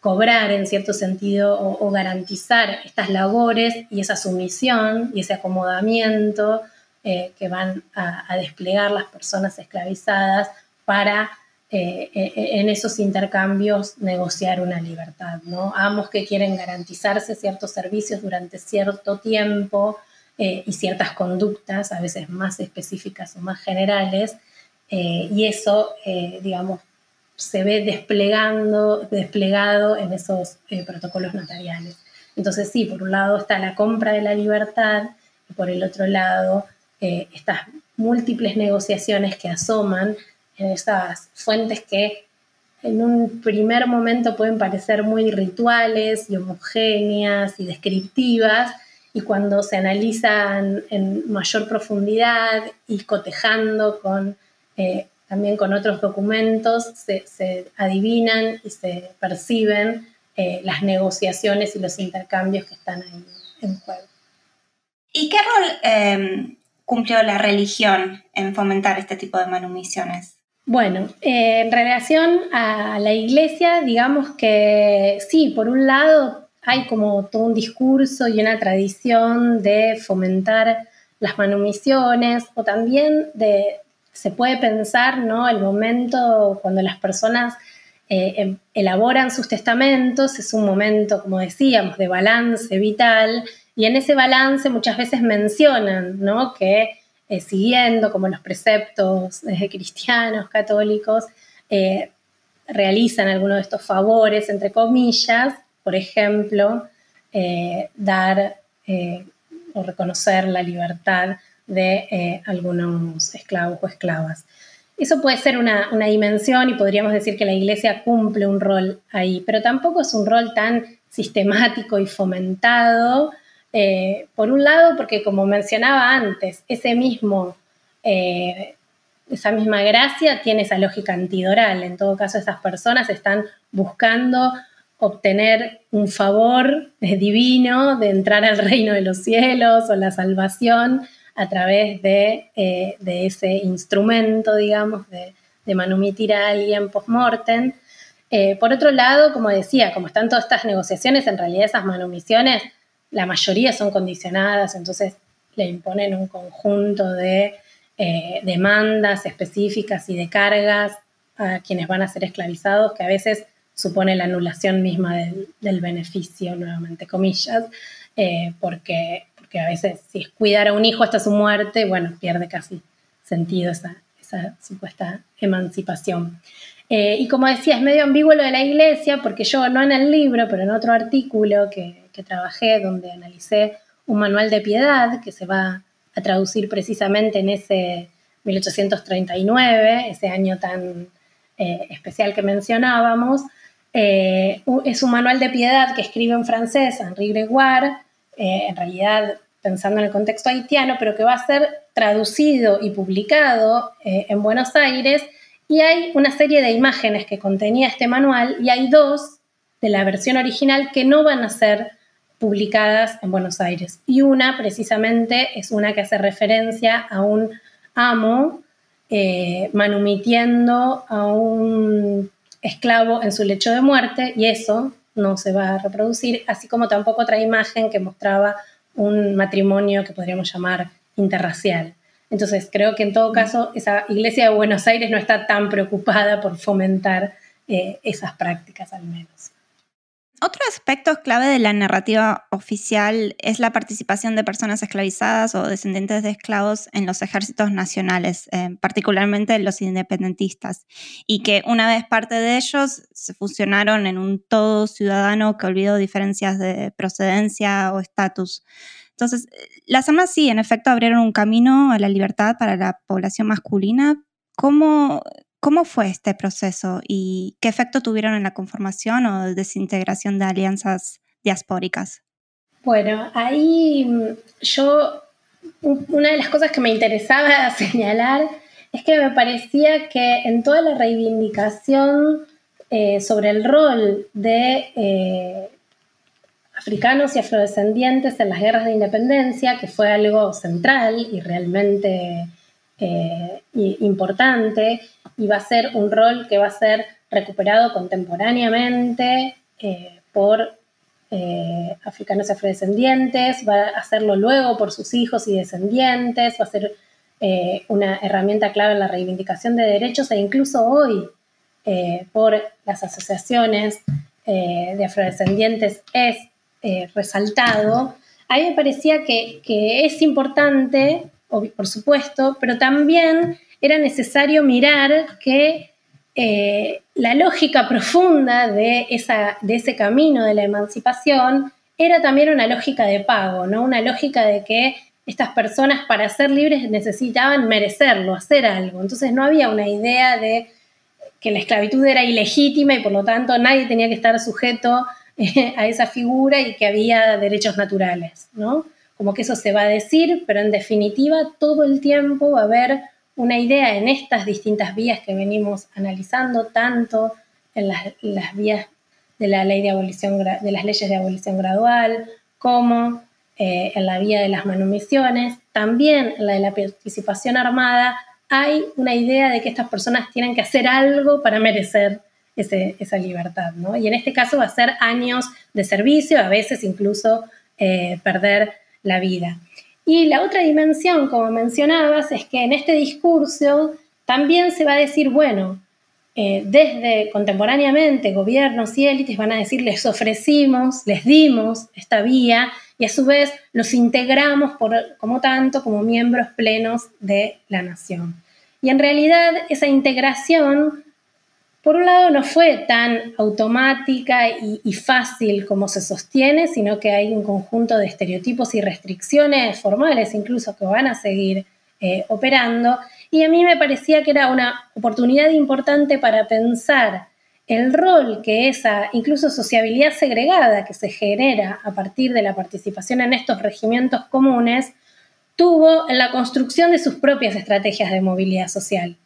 cobrar en cierto sentido o, garantizar estas labores y esa sumisión y ese acomodamiento eh, que van a, desplegar las personas esclavizadas para eh, e, e, en esos intercambios negociar una libertad. ¿no? Amos que quieren garantizarse ciertos servicios durante cierto tiempo eh, y ciertas conductas, a veces más específicas o más generales, y eso, digamos, se ve desplegando, desplegado en esos eh, protocolos notariales. Entonces sí, por un lado está la compra de la libertad y por el otro lado eh, estas múltiples negociaciones que asoman en esas fuentes que en un primer momento pueden parecer muy rituales y homogéneas y descriptivas, y cuando se analizan en mayor profundidad y cotejando con eh, también con otros documentos se, adivinan y se perciben eh, las negociaciones y los intercambios que están ahí en juego. ¿Y qué rol em, cumplió la religión en fomentar este tipo de manumisiones? Bueno, eh, en relación a la iglesia, digamos que sí, por un lado hay como todo un discurso y una tradición de fomentar las manumisiones o también de, se puede pensar, ¿no? El momento cuando las personas eh, em, elaboran sus testamentos es un momento, como decíamos, de balance vital y en ese balance muchas veces mencionan, ¿no? Que eh, siguiendo como los preceptos eh, cristianos, católicos, realizan algunos de estos favores, entre comillas, por ejemplo, dar o reconocer la libertad de eh, algunos esclavos o esclavas. Eso puede ser una, dimensión y podríamos decir que la iglesia cumple un rol ahí, pero tampoco es un rol tan sistemático y fomentado. Eh, por un lado, porque como mencionaba antes, ese mismo, eh, esa misma gracia tiene esa lógica antidoral. En todo caso, esas personas están buscando obtener un favor divino de entrar al reino de los cielos o la salvación a través de, eh, de ese instrumento, digamos, de, de, manumitir a alguien post-mortem. Eh, por otro lado, como decía, como están todas estas negociaciones, en realidad esas manumisiones, la mayoría son condicionadas, entonces le imponen un conjunto de eh, demandas específicas y de cargas a quienes van a ser esclavizados, que a veces supone la anulación misma del, beneficio, nuevamente comillas, eh, porque, porque a veces si es cuidar a un hijo hasta su muerte, bueno, pierde casi sentido esa, supuesta emancipación. Eh, y como decía, es medio ambiguo lo de la iglesia, porque yo, no en el libro, pero en otro artículo que, que trabajé, donde analicé un manual de piedad que se va a traducir precisamente en ese 1839, ese año tan eh, especial que mencionábamos, eh, es un manual de piedad que escribe en francés Henri Gregoire, eh, en realidad pensando en el contexto haitiano, pero que va a ser traducido y publicado en Buenos Aires. Y hay una serie de imágenes que contenía este manual y hay dos de la versión original que no van a ser publicadas en Buenos Aires. Y una precisamente es una que hace referencia a un amo eh, manumitiendo a un esclavo en su lecho de muerte y eso no se va a reproducir, así como tampoco otra imagen que mostraba un matrimonio que podríamos llamar interracial. Entonces, creo que en todo caso esa iglesia de Buenos Aires no está tan preocupada por fomentar eh, esas prácticas al menos. Otro aspecto clave de la narrativa oficial es la participación de personas esclavizadas o descendientes de esclavos en los ejércitos nacionales, eh, particularmente los independentistas, y que una vez parte de ellos se fusionaron en un todo ciudadano que olvidó diferencias de procedencia o estatus. Entonces, las armas sí, en efecto, abrieron un camino a la libertad para la población masculina. ¿Cómo, ¿Cómo fue este proceso y qué efecto tuvieron en la conformación o desintegración de alianzas diaspóricas? Bueno, ahí mm, yo, una de las cosas que me interesaba señalar es que me parecía que en toda la reivindicación eh, sobre el rol de eh, africanos y afrodescendientes en las guerras de independencia, que fue algo central y realmente eh, importante y va a ser un rol que va a ser recuperado contemporáneamente eh, por eh, africanos afrodescendientes, va a hacerlo luego por sus hijos y descendientes, va a ser una herramienta clave en la reivindicación de derechos e incluso hoy por las asociaciones de afrodescendientes es resaltado. A mí me parecía que es importante por supuesto, pero también era necesario mirar que eh, la lógica profunda de, esa, de ese camino de la emancipación era también una lógica de pago, ¿no? Una lógica de que estas personas para ser libres necesitaban merecerlo, hacer algo. Entonces no había una idea de que la esclavitud era ilegítima y por lo tanto nadie tenía que estar sujeto eh, a esa figura y que había derechos naturales, ¿no? Como que eso se va a decir, pero en definitiva todo el tiempo va a haber una idea en estas distintas vías que venimos analizando, tanto en las, vías de la ley de abolición de las leyes de abolición gradual, como eh, en la vía de las manumisiones, también en la de la participación armada, hay una idea de que estas personas tienen que hacer algo para merecer esa libertad, Y en este caso va a ser años de servicio, a veces incluso eh, perder la vida. Y la otra dimensión, como mencionabas, es que en este discurso también se va a decir, bueno, eh, desde contemporáneamente gobiernos y élites van a decir, les ofrecimos, les dimos esta vía y a su vez los integramos por, como tanto como miembros plenos de la nación. Y en realidad esa integración por un lado no fue tan automática y, fácil como se sostiene, sino que hay un conjunto de estereotipos y restricciones formales incluso que van a seguir eh, operando. Y a mí me parecía que era una oportunidad importante para pensar el rol que esa incluso sociabilidad segregada que se genera a partir de la participación en estos regimientos comunes tuvo en la construcción de sus propias estrategias de movilidad social.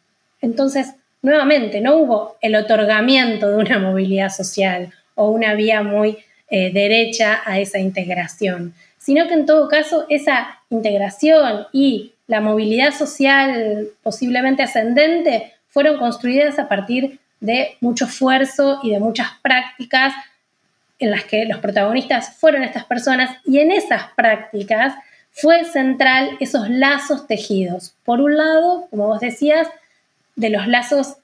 Entonces, nuevamente, no hubo el otorgamiento de una movilidad social o una vía muy eh, derecha a esa integración, sino que en todo caso esa integración y la movilidad social posiblemente ascendente fueron construidas a partir de mucho esfuerzo y de muchas prácticas en las que los protagonistas fueron estas personas y en esas prácticas fue central esos lazos tejidos. Por un lado, como vos decías, de los lazos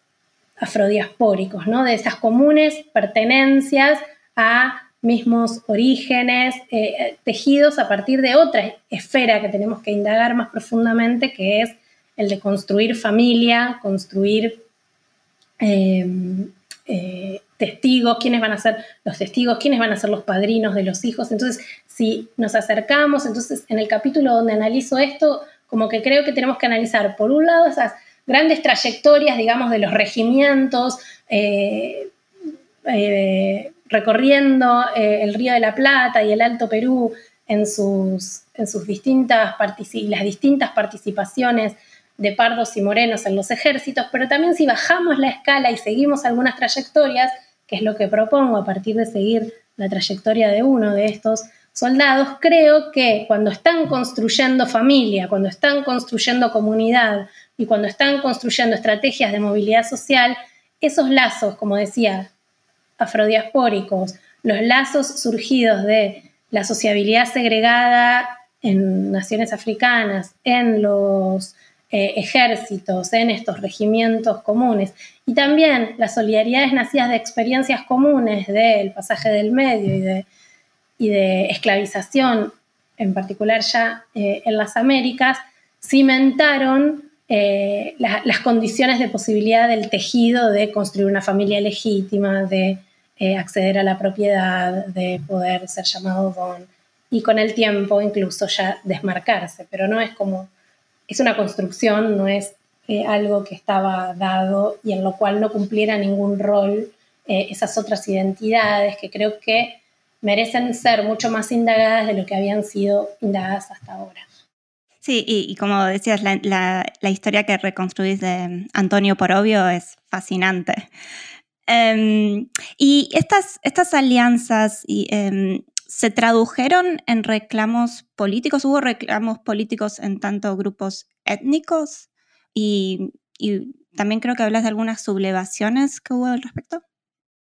afrodiaspóricos, ¿no? de esas comunes pertenencias a mismos orígenes, eh, tejidos a partir de otra esfera que tenemos que indagar más profundamente, que es el de construir familia, construir em, eh, testigos, quiénes van a ser los testigos, quiénes van a ser los padrinos de los hijos. Entonces, si nos acercamos, entonces en el capítulo donde analizo esto, como que creo que tenemos que analizar, por un lado, esas grandes trayectorias, digamos, de los regimientos, eh, eh, recorriendo el Río de la Plata y el Alto Perú en sus, en sus distintas las distintas participaciones de pardos y morenos en los ejércitos, pero también si bajamos la escala y seguimos algunas trayectorias, que es lo que propongo a partir de seguir la trayectoria de uno de estos soldados, creo que cuando están construyendo familia, cuando están construyendo comunidad y cuando están construyendo estrategias de movilidad social, esos lazos, como decía, afrodiaspóricos, los lazos surgidos de la sociabilidad segregada en naciones africanas, en los eh, ejércitos, en estos regimientos comunes. Y también las solidaridades nacidas de experiencias comunes del pasaje del medio y de, esclavización, en particular ya eh, en las Américas, cimentaron eh, las condiciones de posibilidad del tejido de construir una familia legítima, de acceder a la propiedad, de poder ser llamado don y con el tiempo incluso ya desmarcarse, pero no es como es una construcción, no es eh, algo que estaba dado y en lo cual no cumpliera ningún rol eh, esas otras identidades que creo que merecen ser mucho más indagadas de lo que habían sido indagadas hasta ahora. Sí, y, como decías, la, historia que reconstruís de Antonio Porobio es fascinante. Em, y estas, estas alianzas em, se tradujeron en reclamos políticos, hubo reclamos políticos en tanto grupos étnicos y, también creo que hablas de algunas sublevaciones que hubo al respecto.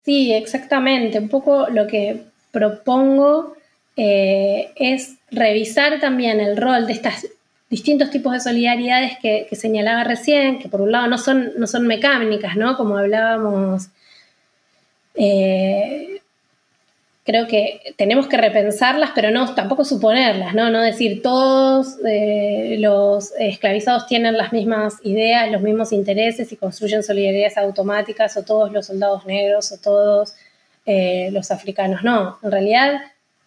Sí, exactamente. Un poco lo que propongo eh, es revisar también el rol de estos distintos tipos de solidaridades que, señalaba recién, que por un lado no son, no son mecánicas, ¿no? Como hablábamos eh, creo que tenemos que repensarlas, pero no tampoco suponerlas, ¿no? No decir todos eh, los esclavizados tienen las mismas ideas, los mismos intereses y construyen solidaridades automáticas, o todos los soldados negros, o todos los africanos. No, en realidad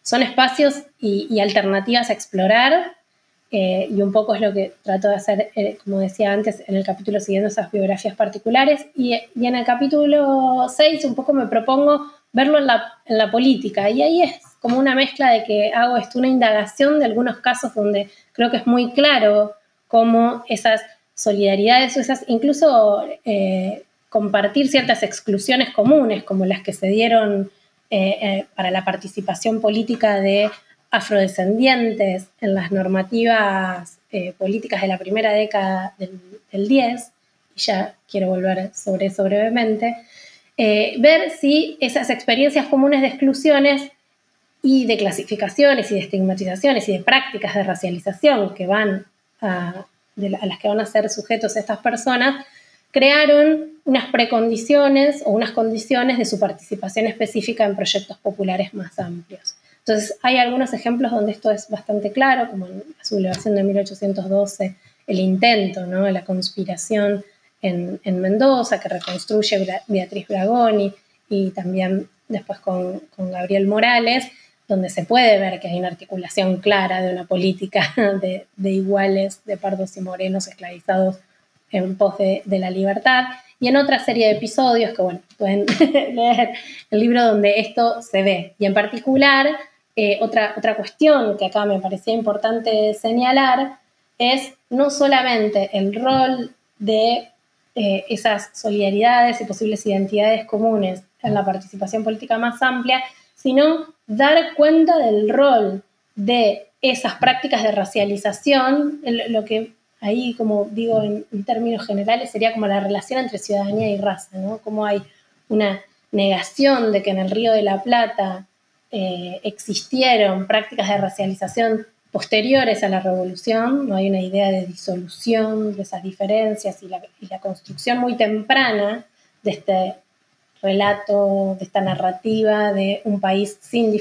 son espacios y, alternativas a explorar. Eh, y un poco es lo que trato de hacer, como decía antes, en el capítulo siguiendo esas biografías particulares. Y, y en el capítulo 6 un poco me propongo verlo en la, política. Y ahí es como una mezcla de que hago esto, una indagación de algunos casos donde creo que es muy claro cómo esas solidaridades o esas, incluso eh, compartir ciertas exclusiones comunes, como las que se dieron eh, eh, para la participación política de afrodescendientes en las normativas políticas de la primera década del, del 10, y ya quiero volver sobre eso brevemente, eh, ver si esas experiencias comunes de exclusiones y de clasificaciones y de estigmatizaciones y de prácticas de racialización que van a, las que van a ser sujetos estas personas, crearon unas precondiciones o unas condiciones de su participación específica en proyectos populares más amplios. Entonces, hay algunos ejemplos donde esto es bastante claro, como en la sublevación de 1812, el intento, ¿no? la conspiración en, Mendoza, que reconstruye Beatriz Bragoni y también después con, Gabriel Morales, donde se puede ver que hay una articulación clara de una política de, iguales, de pardos y morenos esclavizados en pos de, la libertad, y en otra serie de episodios que, bueno, pueden leer el libro donde esto se ve. Y en particular, eh, otra, otra cuestión que acá me parecía importante señalar es no solamente el rol de eh, esas solidaridades y posibles identidades comunes en la participación política más amplia, sino dar cuenta del rol de esas prácticas de racialización, lo que ahí, como digo en, términos generales, sería como la relación entre ciudadanía y raza, ¿no? Como hay una negación de que en el Río de la Plata eh, existieron prácticas de racialización posteriores a la revolución, no hay una idea de disolución de esas diferencias y la, construcción muy temprana de este relato, de esta narrativa de un país sin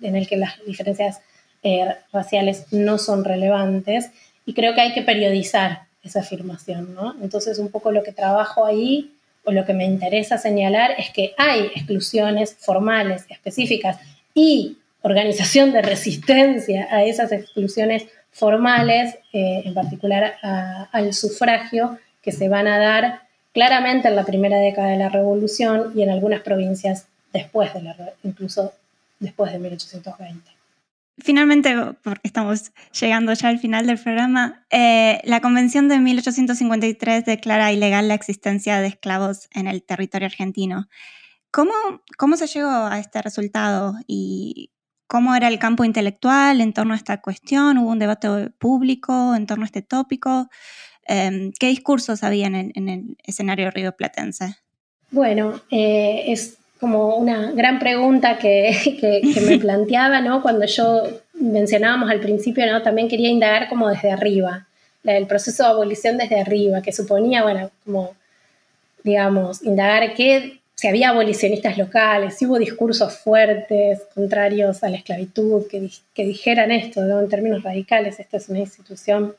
en el que las diferencias eh, raciales no son relevantes y creo que hay que periodizar esa afirmación, ¿no? Entonces un poco lo que trabajo ahí o lo que me interesa señalar es que hay exclusiones formales, específicas y organización de resistencia a esas exclusiones formales, eh, en particular al sufragio, que se van a dar claramente en la primera década de la Revolución y en algunas provincias después de la, incluso después de 1820. Finalmente, porque estamos llegando ya al final del programa, eh, la Convención de 1853 declara ilegal la existencia de esclavos en el territorio argentino. ¿Cómo, cómo se llegó a este resultado y cómo era el campo intelectual en torno a esta cuestión, hubo un debate público en torno a este tópico. Em, ¿Qué discursos había en el, escenario río platense? Bueno, eh, es como una gran pregunta que, me planteaba, ¿no? Cuando yo mencionábamos al principio, ¿no? También quería indagar como desde arriba, el proceso de abolición desde arriba, que suponía, bueno, como, digamos, indagar qué si había abolicionistas locales, si hubo discursos fuertes, contrarios a la esclavitud, que, dijeran esto, en términos radicales, esta es una institución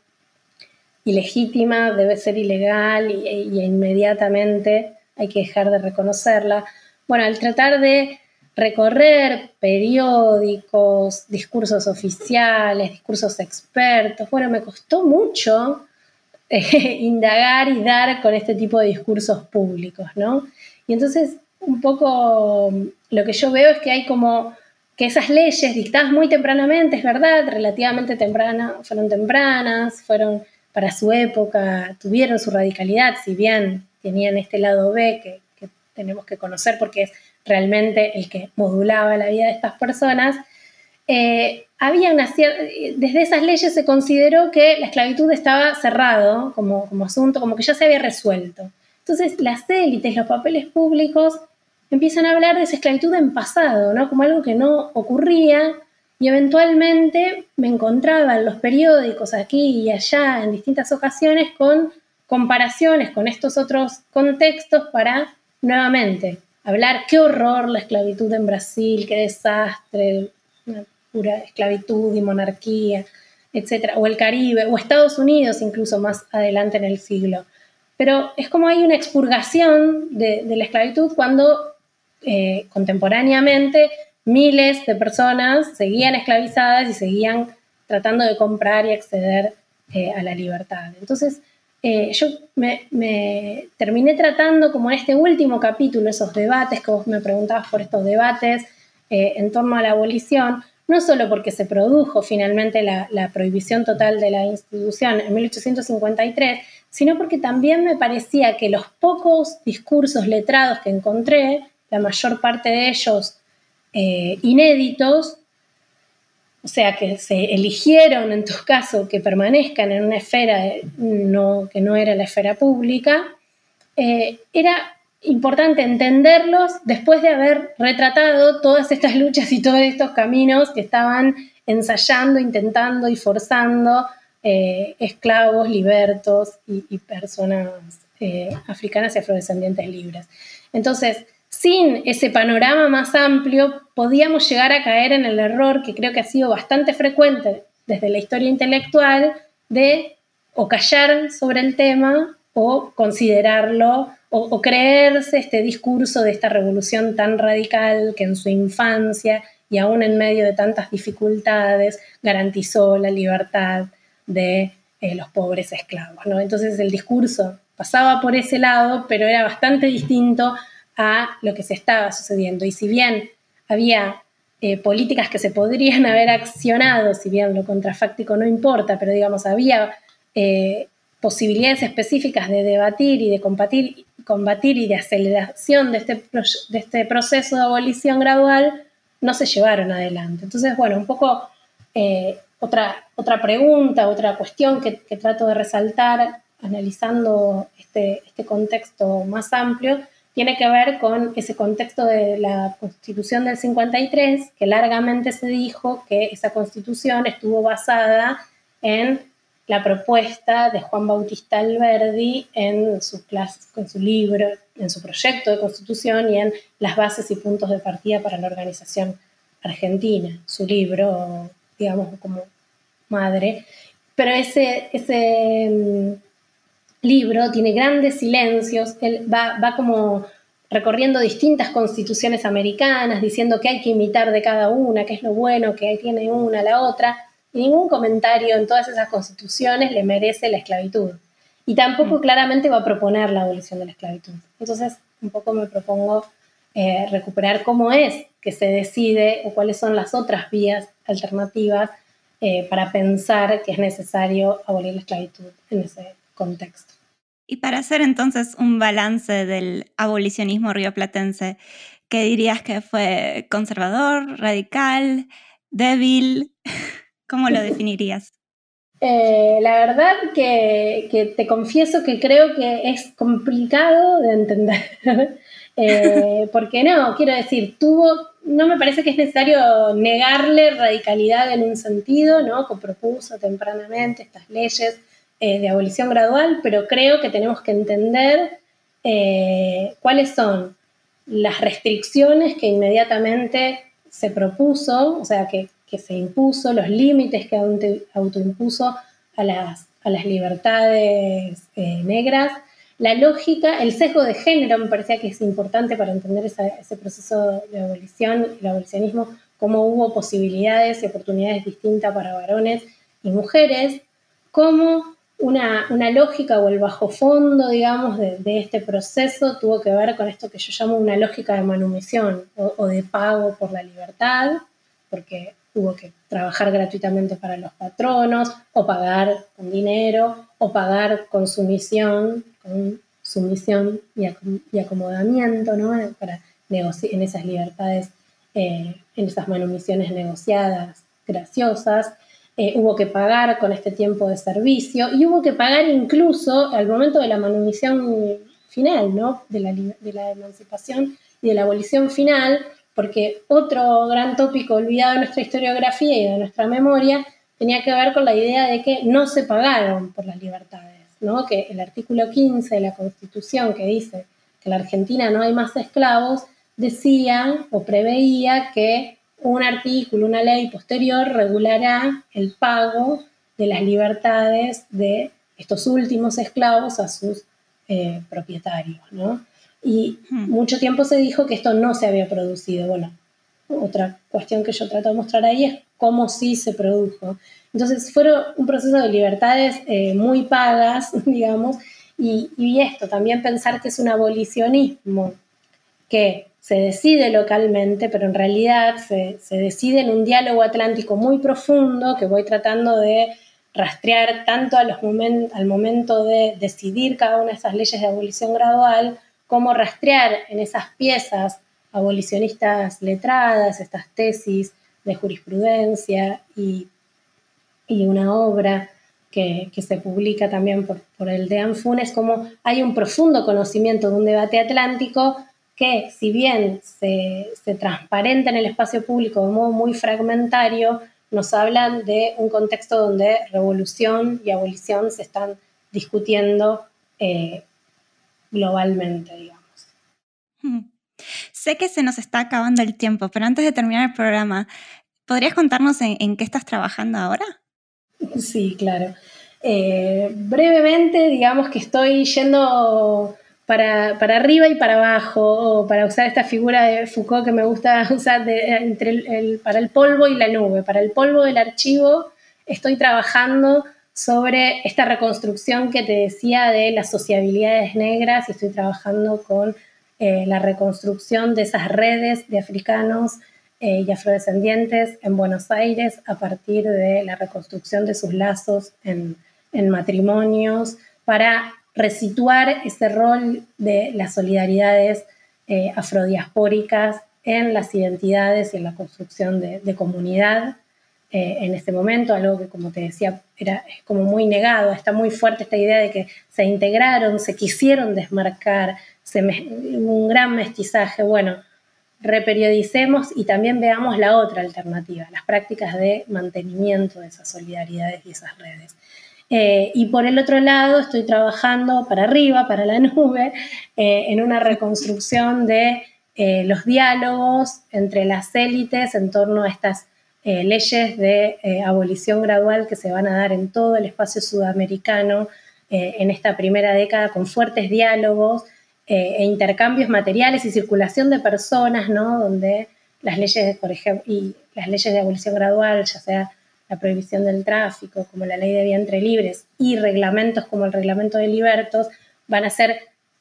ilegítima, debe ser ilegal y, inmediatamente hay que dejar de reconocerla. Bueno, al tratar de recorrer periódicos, discursos oficiales, discursos expertos, bueno, me costó mucho eh, indagar y dar con este tipo de discursos públicos, ¿no? Y entonces, un poco lo que yo veo es que hay como que esas leyes dictadas muy tempranamente, es verdad, relativamente tempranas, fueron tempranas, fueron para su época, tuvieron su radicalidad, si bien tenían este lado B que, tenemos que conocer porque es realmente el que modulaba la vida de estas personas, eh, había una desde esas leyes se consideró que la esclavitud estaba cerrado como, como asunto, como que ya se había resuelto. Entonces las élites, los papeles públicos empiezan a hablar de esa esclavitud en pasado, ¿no? Como algo que no ocurría y eventualmente me encontraba en los periódicos aquí y allá en distintas ocasiones con comparaciones con estos otros contextos para nuevamente hablar qué horror la esclavitud en Brasil, qué desastre, pura esclavitud y monarquía, etcétera, o el Caribe, o Estados Unidos incluso más adelante en el siglo. Pero es como hay una expurgación de, la esclavitud cuando eh, contemporáneamente miles de personas seguían esclavizadas y seguían tratando de comprar y acceder eh, a la libertad. Entonces, eh, yo me, terminé tratando como en este último capítulo esos debates, que vos me preguntabas por estos debates en torno a la abolición, no solo porque se produjo finalmente la, la prohibición total de la institución en 1853, sino porque también me parecía que los pocos discursos letrados que encontré, la mayor parte de ellos eh, inéditos, o sea, que se eligieron en tu caso que permanezcan en una esfera que no era la esfera pública, eh, era importante entenderlos después de haber retratado todas estas luchas y todos estos caminos que estaban ensayando, intentando y forzando eh, esclavos, libertos y, personas eh, africanas y afrodescendientes libres. Entonces, sin ese panorama más amplio, podíamos llegar a caer en el error que creo que ha sido bastante frecuente desde la historia intelectual de o callar sobre el tema o considerarlo o, creerse este discurso de esta revolución tan radical que en su infancia y aún en medio de tantas dificultades garantizó la libertad de eh, los pobres esclavos. ¿no? Entonces el discurso pasaba por ese lado, pero era bastante distinto a lo que se estaba sucediendo. Y si bien había eh, políticas que se podrían haber accionado, si bien lo contrafáctico no importa, pero digamos, había eh, posibilidades específicas de debatir y de combatir, combatir y de aceleración de este, de este proceso de abolición gradual, no se llevaron adelante. Entonces, bueno, un poco otra, otra pregunta, otra cuestión que, trato de resaltar analizando este, este, contexto más amplio, tiene que ver con ese contexto de la constitución del 53, que largamente se dijo que esa constitución estuvo basada en la propuesta de Juan Bautista Alberdi en su, libro, en su proyecto de constitución y en las bases y puntos de partida para la organización argentina, su libro, digamos, como madre. Pero ese, ese mm, libro tiene grandes silencios, él va, va como recorriendo distintas constituciones americanas, diciendo que hay que imitar de cada una, qué es lo bueno que tiene una la otra, y ningún comentario en todas esas constituciones le merece la esclavitud. Y tampoco mm. claramente va a proponer la abolición de la esclavitud. Entonces, un poco me propongo eh, recuperar cómo es que se decide o cuáles son las otras vías alternativas eh, para pensar que es necesario abolir la esclavitud en ese contexto. Y para hacer entonces un balance del abolicionismo rioplatense, ¿qué dirías que fue conservador, radical, débil? ¿Cómo lo definirías? Eh, la verdad que, te confieso que creo que es complicado de entender, eh, porque no, quiero decir, tuvo, no me parece que es necesario negarle radicalidad en un sentido, ¿no? Que propuso tempranamente estas leyes eh, de abolición gradual, pero creo que tenemos que entender eh, cuáles son las restricciones que inmediatamente se propuso, o sea, que, se impuso, los límites que autoimpuso a las, a las libertades eh, negras, la lógica, el sesgo de género me parecía que es importante para entender ese proceso de abolición, el abolicionismo, cómo hubo posibilidades y oportunidades distintas para varones y mujeres, cómo una, lógica o el bajo fondo, digamos, de, este proceso tuvo que ver con esto que yo llamo una lógica de manumisión o, de pago por la libertad, porque hubo que trabajar gratuitamente para los patronos, o pagar con dinero, o pagar con sumisión, con sumisión y, acomodamiento, ¿no? Para en esas libertades, eh, en esas manumisiones negociadas, graciosas. Eh, hubo que pagar con este tiempo de servicio y hubo que pagar incluso al momento de la manumisión final, ¿no? de, la, de la emancipación y de la abolición final, porque otro gran tópico olvidado de nuestra historiografía y de nuestra memoria tenía que ver con la idea de que no se pagaron por las libertades, ¿no? que el artículo 15 de la Constitución que dice que en la Argentina no hay más esclavos, decía o preveía que un artículo, una ley posterior regulará el pago de las libertades de estos últimos esclavos a sus eh, propietarios, ¿no? Y hmm. mucho tiempo se dijo que esto no se había producido. Bueno, otra cuestión que yo trato de mostrar ahí es cómo sí se produjo. Entonces, fueron un proceso de libertades eh, muy pagas, digamos, y, y esto, también pensar que es un abolicionismo que se decide localmente, pero en realidad se, decide en un diálogo atlántico muy profundo que voy tratando de rastrear tanto al momento de decidir cada una de esas leyes de abolición gradual, como rastrear en esas piezas abolicionistas letradas, estas tesis de jurisprudencia y, una obra que, se publica también por, por el de Funes, como hay un profundo conocimiento de un debate atlántico que si bien se, transparenta en el espacio público de modo muy fragmentario, nos hablan de un contexto donde revolución y abolición se están discutiendo eh, globalmente, digamos. Hmm. Sé que se nos está acabando el tiempo, pero antes de terminar el programa, ¿podrías contarnos en, qué estás trabajando ahora? Sí, claro. Eh, brevemente, digamos que estoy yendo para, arriba y para abajo, o para usar esta figura de Foucault que me gusta usar entre para el polvo y la nube. Para el polvo del archivo estoy trabajando sobre esta reconstrucción que te decía de las sociabilidades negras y estoy trabajando con eh, la reconstrucción de esas redes de africanos eh, y afrodescendientes en Buenos Aires a partir de la reconstrucción de sus lazos en, en matrimonios para resituar ese rol de las solidaridades eh, afrodiaspóricas en las identidades y en la construcción de, comunidad eh, en este momento, algo que como te decía era como muy negado, está muy fuerte esta idea de que se integraron, se quisieron desmarcar, un gran mestizaje. Bueno, reperiodicemos y también veamos la otra alternativa, las prácticas de mantenimiento de esas solidaridades y esas redes. Eh, y por el otro lado, estoy trabajando para arriba, para la nube, eh, en una reconstrucción de eh, los diálogos entre las élites en torno a estas leyes de abolición gradual que se van a dar en todo el espacio sudamericano en esta primera década con fuertes diálogos e intercambios materiales y circulación de personas, ¿no? Donde las leyes, por ejemplo, y las leyes de abolición gradual, ya sea la prohibición del tráfico, como la ley de vientre libres, y reglamentos como el reglamento de libertos, van a ser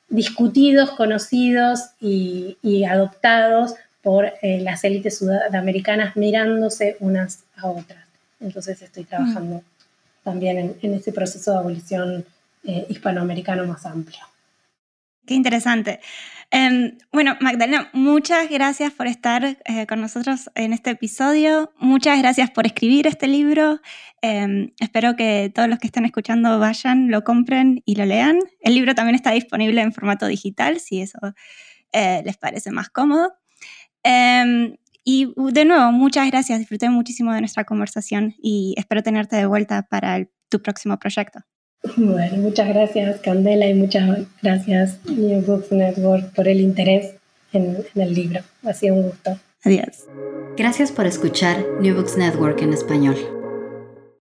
discutidos, conocidos y, adoptados por eh, las élites sudamericanas mirándose unas a otras. Entonces estoy trabajando mm. también en, ese proceso de abolición eh, hispanoamericano más amplio. Qué interesante. Em, bueno, Magdalena, muchas gracias por estar eh, con nosotros en este episodio. Muchas gracias por escribir este libro. Em, espero que todos los que estén escuchando vayan, lo compren y lo lean. El libro también está disponible en formato digital, si eso eh, les parece más cómodo. Em, y de nuevo, muchas gracias. Disfruté muchísimo de nuestra conversación y espero tenerte de vuelta para tu próximo proyecto. Bueno, muchas gracias Candela y muchas gracias New Books Network por el interés en, en el libro. Ha sido un gusto. Adiós. Gracias por escuchar New Books Network en español.